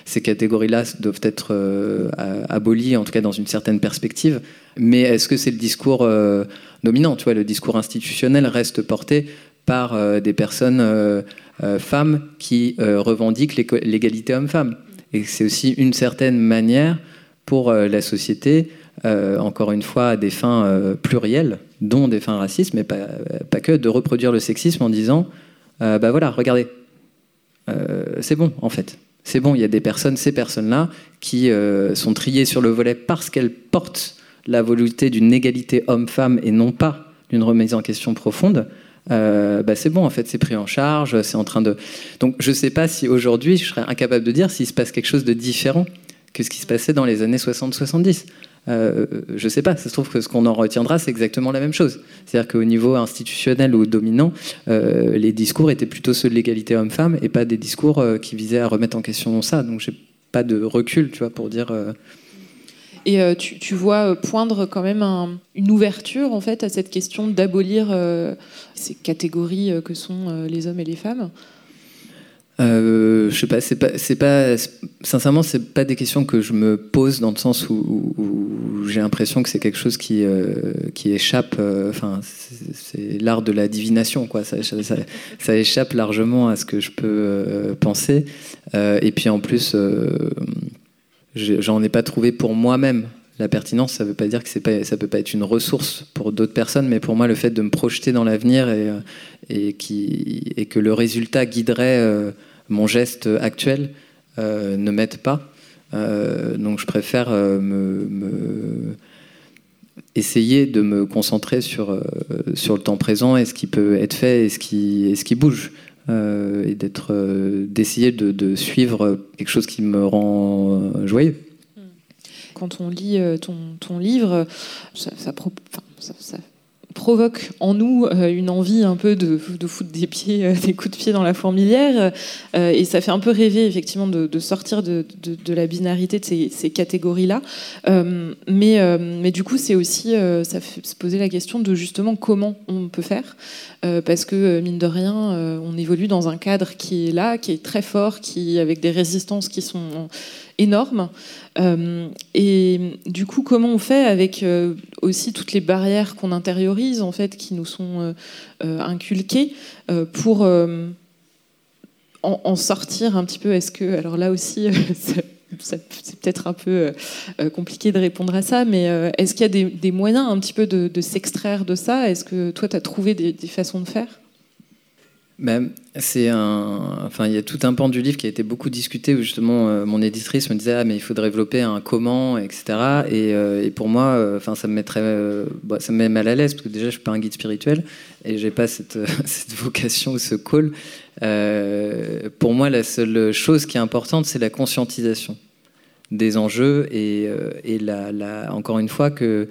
ces catégories-là doivent être abolies, en tout cas dans une certaine perspective. Mais est-ce que c'est le discours dominant? Tu vois, le discours institutionnel reste porté par des personnes femmes qui revendiquent l'égalité homme-femme. Et c'est aussi une certaine manière pour la société euh, encore une fois, à des fins euh, plurielles, dont des fins racistes, mais pas, pas, que, de reproduire le sexisme en disant euh, bah voilà, regardez, c'est bon en fait. C'est bon, il y a des personnes, ces personnes-là, qui sont triées sur le volet parce qu'elles portent la volonté d'une égalité homme-femme et non pas d'une remise en question profonde. bah c'est bon en fait, c'est pris en charge, c'est en train de. Donc je ne sais pas si aujourd'hui je serais incapable de dire s'il se passe quelque chose de différent que ce qui se passait dans les années 60-70. Euh, je ne sais pas, ça se trouve que ce qu'on en retiendra, c'est exactement la même chose. C'est-à-dire qu'au niveau institutionnel ou dominant, euh, les discours étaient plutôt ceux de l'égalité homme-femme et pas des discours euh, qui visaient à remettre en question ça. Donc j'ai pas de recul, tu vois, pour dire. Et tu, vois poindre quand même une ouverture en fait à cette question d'abolir ces catégories que sont les hommes et les femmes? Euh, je sais pas, c'est pas, sincèrement, c'est pas des questions que je me pose dans le sens où, j'ai l'impression que c'est quelque chose qui, euh, qui échappe. Euh, enfin, c'est, l'art de la divination, quoi. Ça, échappe largement à ce que je peux penser. et puis en plus, j'en ai pas trouvé pour moi-même. La pertinence, ça veut pas dire que pas, ça peut pas être une ressource pour d'autres personnes, mais pour moi, le fait de me projeter dans l'avenir et que le résultat guiderait mon geste actuel euh, ne m'aide pas. Euh, donc je préfère euh, essayer de me concentrer sur, sur le temps présent et ce qui peut être fait et ce qui, bouge. et d'être, d'essayer de, suivre quelque chose qui me rend joyeux. Quand on lit ton, livre, ça provoque en nous euh, une envie un peu de, de foutre des pieds, euh, (laughs) des coups de pied dans la fourmilière, euh, et ça fait un peu rêver effectivement de, sortir de, la binarité de ces, catégories-là. mais, mais du coup, c'est aussi, ça fait se poser la question de justement comment on peut faire, parce que mine de rien, on évolue dans un cadre qui est là, qui est très fort, qui avec des résistances qui sont énorme. Euh, et du coup, comment on fait avec euh, aussi toutes les barrières qu'on intériorise, en fait, qui nous sont euh, inculquées, pour en, sortir un petit peu? Est-ce que, alors là aussi, (laughs) c'est peut-être un peu compliqué de répondre à ça, mais est-ce qu'il y a des, moyens un petit peu de, s'extraire de ça? Est-ce que toi, tu as trouvé des façons de faire? Ben, c'est un, enfin, il y a tout un pan du livre qui a été beaucoup discuté où justement euh, mon éditrice me disait ah mais il faut développer un comment etc et, euh, et pour moi euh, enfin ça me mettrait bah, ça me met mal à l'aise parce que déjà je suis pas un guide spirituel et j'ai pas cette, (laughs) cette, vocation ou ce call. Pour moi la seule chose qui est importante c'est la conscientisation des enjeux et, et la, la, encore une fois que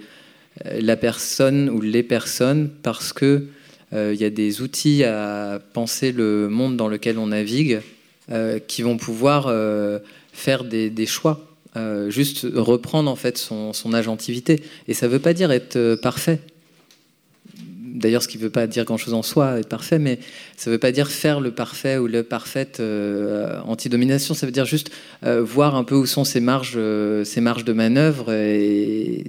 la personne ou les personnes parce que il y a des outils à penser le monde dans lequel on navigue euh, qui vont pouvoir euh, faire des, choix. juste reprendre en fait son, agentivité. Et ça ne veut pas dire être parfait. D'ailleurs, ce qui ne veut pas dire grand-chose en soi, être parfait, mais ça ne veut pas dire faire le parfait ou le parfait anti-domination. Ça veut dire juste voir un peu où sont ses marges, ses marges de manœuvre et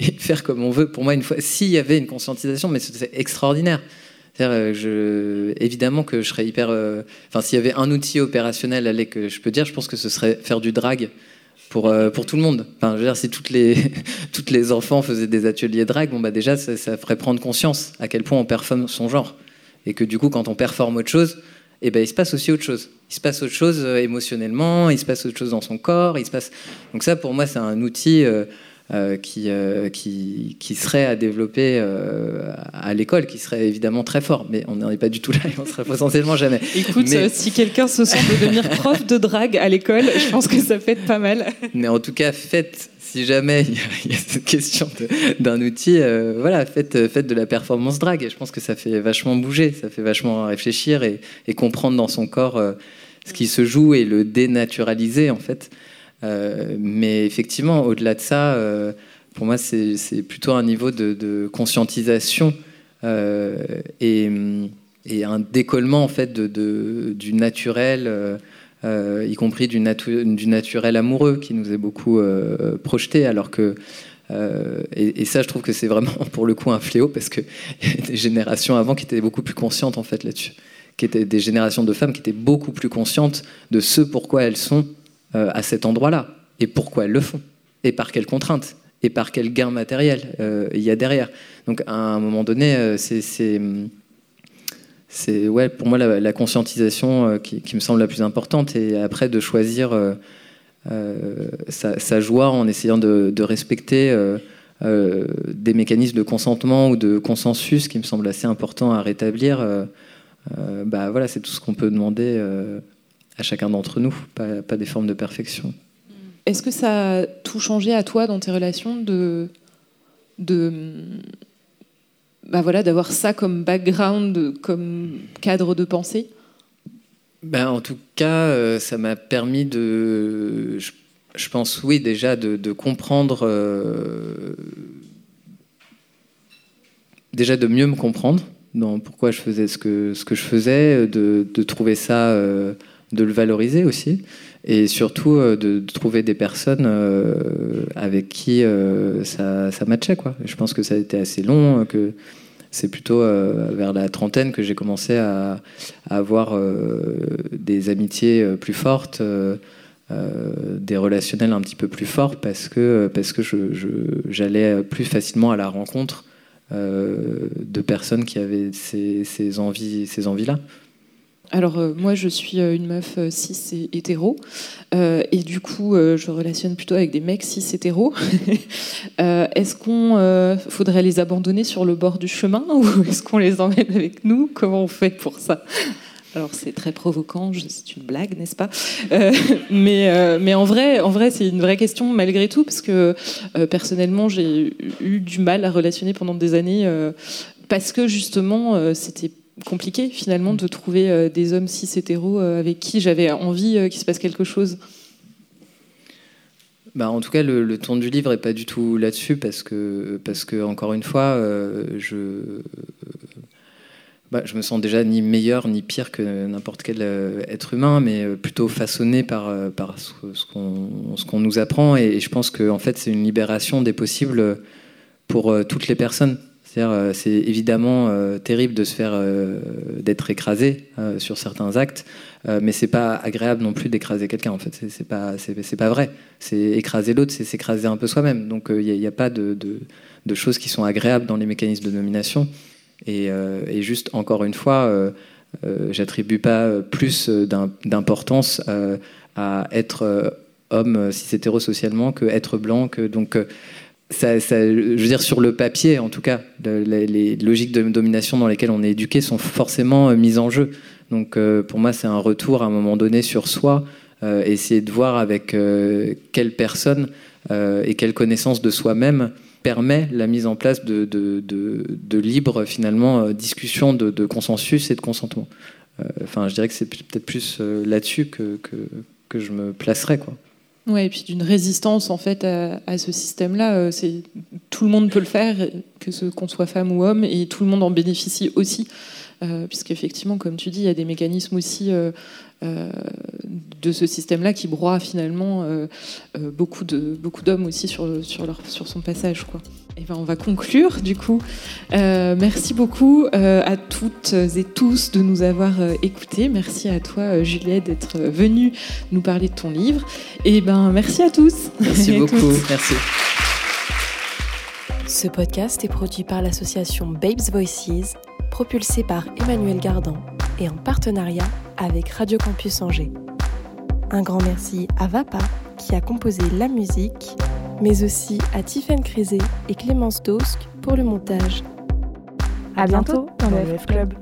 et (laughs) faire comme on veut. Pour moi, une fois, s'il y avait une conscientisation, mais c'est extraordinaire. Euh, je, évidemment que je serais hyper. Euh, enfin, s'il y avait un outil opérationnel, allez, que je peux dire, je pense que ce serait faire du drag pour, euh, pour tout le monde. Enfin, je veux dire, si toutes les, (laughs) toutes les enfants faisaient des ateliers drag, bon, bah déjà, ça, ferait prendre conscience à quel point on performe son genre. Et que du coup, quand on performe autre chose, eh ben, il se passe aussi autre chose. Il se passe autre chose émotionnellement, il se passe autre chose dans son corps. Il se passe... Donc, ça, pour moi, c'est un outil. Euh, qui, euh, qui, qui, serait à développer euh, à l'école, qui serait évidemment très fort. Mais on n'en est pas du tout là et on serait potentiellement jamais. Écoute, si quelqu'un se sent de devenir (laughs) prof de drague à l'école, je pense que ça être pas mal. Mais en tout cas, faites, si jamais il y a cette question d'un outil, voilà, faites, faites de la performance drague. Et je pense que ça fait vachement bouger, ça fait vachement réfléchir et, et comprendre dans son corps ce qui se joue et le dénaturaliser en fait. Euh, mais effectivement, au-delà de ça, euh, pour moi, c'est plutôt un niveau de, conscientisation euh, et, un décollement en fait du naturel, y compris du, du, naturel amoureux qui nous est beaucoup projeté, alors que et, ça, je trouve que c'est vraiment (laughs) pour le coup un fléau parce qu'il (laughs) y a des générations avant qui étaient beaucoup plus conscientes en fait là-dessus, qui étaient des générations de femmes qui étaient beaucoup plus conscientes de ce pourquoi elles sont euh, à cet endroit-là et pourquoi elles le font? Et par quelles contraintes et par quel gain matériel euh, il y a derrière? Donc à un moment donné, euh, c'est c'est ouais, pour moi la, conscientisation qui, me semble la plus importante et après de choisir sa, joie en essayant de, respecter des mécanismes de consentement ou de consensus qui me semble assez important à rétablir. bah voilà, c'est tout ce qu'on peut demander à chacun d'entre nous, pas, des formes de perfection. Est-ce que ça a tout changé à toi dans tes relations de, de bah voilà, d'avoir ça comme background, comme cadre de pensée? Ben, En tout cas, euh, ça m'a permis de, je, pense, oui, déjà de, comprendre, euh, déjà de mieux me comprendre dans pourquoi je faisais ce que, ce que je faisais, de, de trouver ça, euh, de le valoriser aussi, et surtout euh, de, trouver des personnes euh, avec qui ça, ça matchait. Je pense que ça a été assez long, que c'est plutôt vers la trentaine que j'ai commencé à, avoir des amitiés plus fortes. des relationnels un petit peu plus forts parce que, parce que j'allais plus facilement à la rencontre euh, de personnes qui avaient ces, envies, ces envies-là alors euh, moi je suis euh, une meuf cis et hétéro. Et du coup je relationne plutôt avec des mecs cis hétéros. (laughs) est-ce qu'on faudrait les abandonner sur le bord du chemin (laughs) ou est-ce qu'on les emmène avec nous? Comment on fait pour ça? Alors c'est très provoquant, c'est une blague, n'est-ce pas? Euh, mais, euh, mais en vrai, c'est une vraie question malgré tout, parce que euh, personnellement j'ai eu du mal à relationner pendant des années, parce que justement c'était compliqué finalement de trouver des hommes cis hétéros avec qui j'avais envie qu'il se passe quelque chose. Bah, en tout cas, le, ton du livre n'est pas du tout là-dessus parce que, parce que, encore une fois, je, bah, je me sens déjà ni meilleur ni pire que n'importe quel euh, être humain, mais euh, plutôt façonné par, euh, par ce, qu'on nous apprend. Et, je pense que en fait, c'est une libération des possibles pour toutes les personnes. C'est évidemment terrible de se faire d'être écrasé sur certains actes, mais c'est pas agréable non plus d'écraser quelqu'un. En fait, c'est pas c'est pas vrai. C'est écraser l'autre, c'est s'écraser un peu soi-même. Donc il n'y a, pas de, de, choses qui sont agréables dans les mécanismes de nomination. Euh, et, juste, encore une fois, euh, euh, j'attribue pas plus d'importance à être homme cis hétérosocialement que être blanc. Je veux dire, sur le papier, en tout cas, les, logiques de domination dans lesquelles on est éduqué sont forcément mises en jeu. Donc, pour moi, c'est un retour à un moment donné sur soi, essayer de voir avec quelle personne et quelle connaissance de soi-même permet la mise en place de, de, de, libres finalement euh, discussions de, consensus et de consentement. Euh, enfin, je dirais que c'est peut-être plus euh, là-dessus que, que, que, je me placerais, quoi. Ouais, et puis d'une résistance en fait à, ce système-là. C'est tout le monde peut le faire, que ce qu'on soit femme ou homme, et tout le monde en bénéficie aussi, puisqu'effectivement, comme tu dis, il y a des mécanismes aussi de ce système-là qui broie finalement euh, euh, beaucoup de beaucoup d'hommes aussi sur sur leur sur son passage quoi. Et ben on va conclure du coup. Euh, merci beaucoup à toutes et tous de nous avoir écoutés. Merci à toi Juliette d'être venue nous parler de ton livre. Et ben merci à tous. Merci (laughs) beaucoup. Merci. Ce podcast est produit par l'association Babes Voices, propulsé par Emmanuel Gardan et en partenariat avec Radio Campus Angers. Un grand merci à Vapa qui a composé la musique, mais aussi à Tiffaine Crézé et Clémence Dosk pour le montage. À bientôt dans le F Club.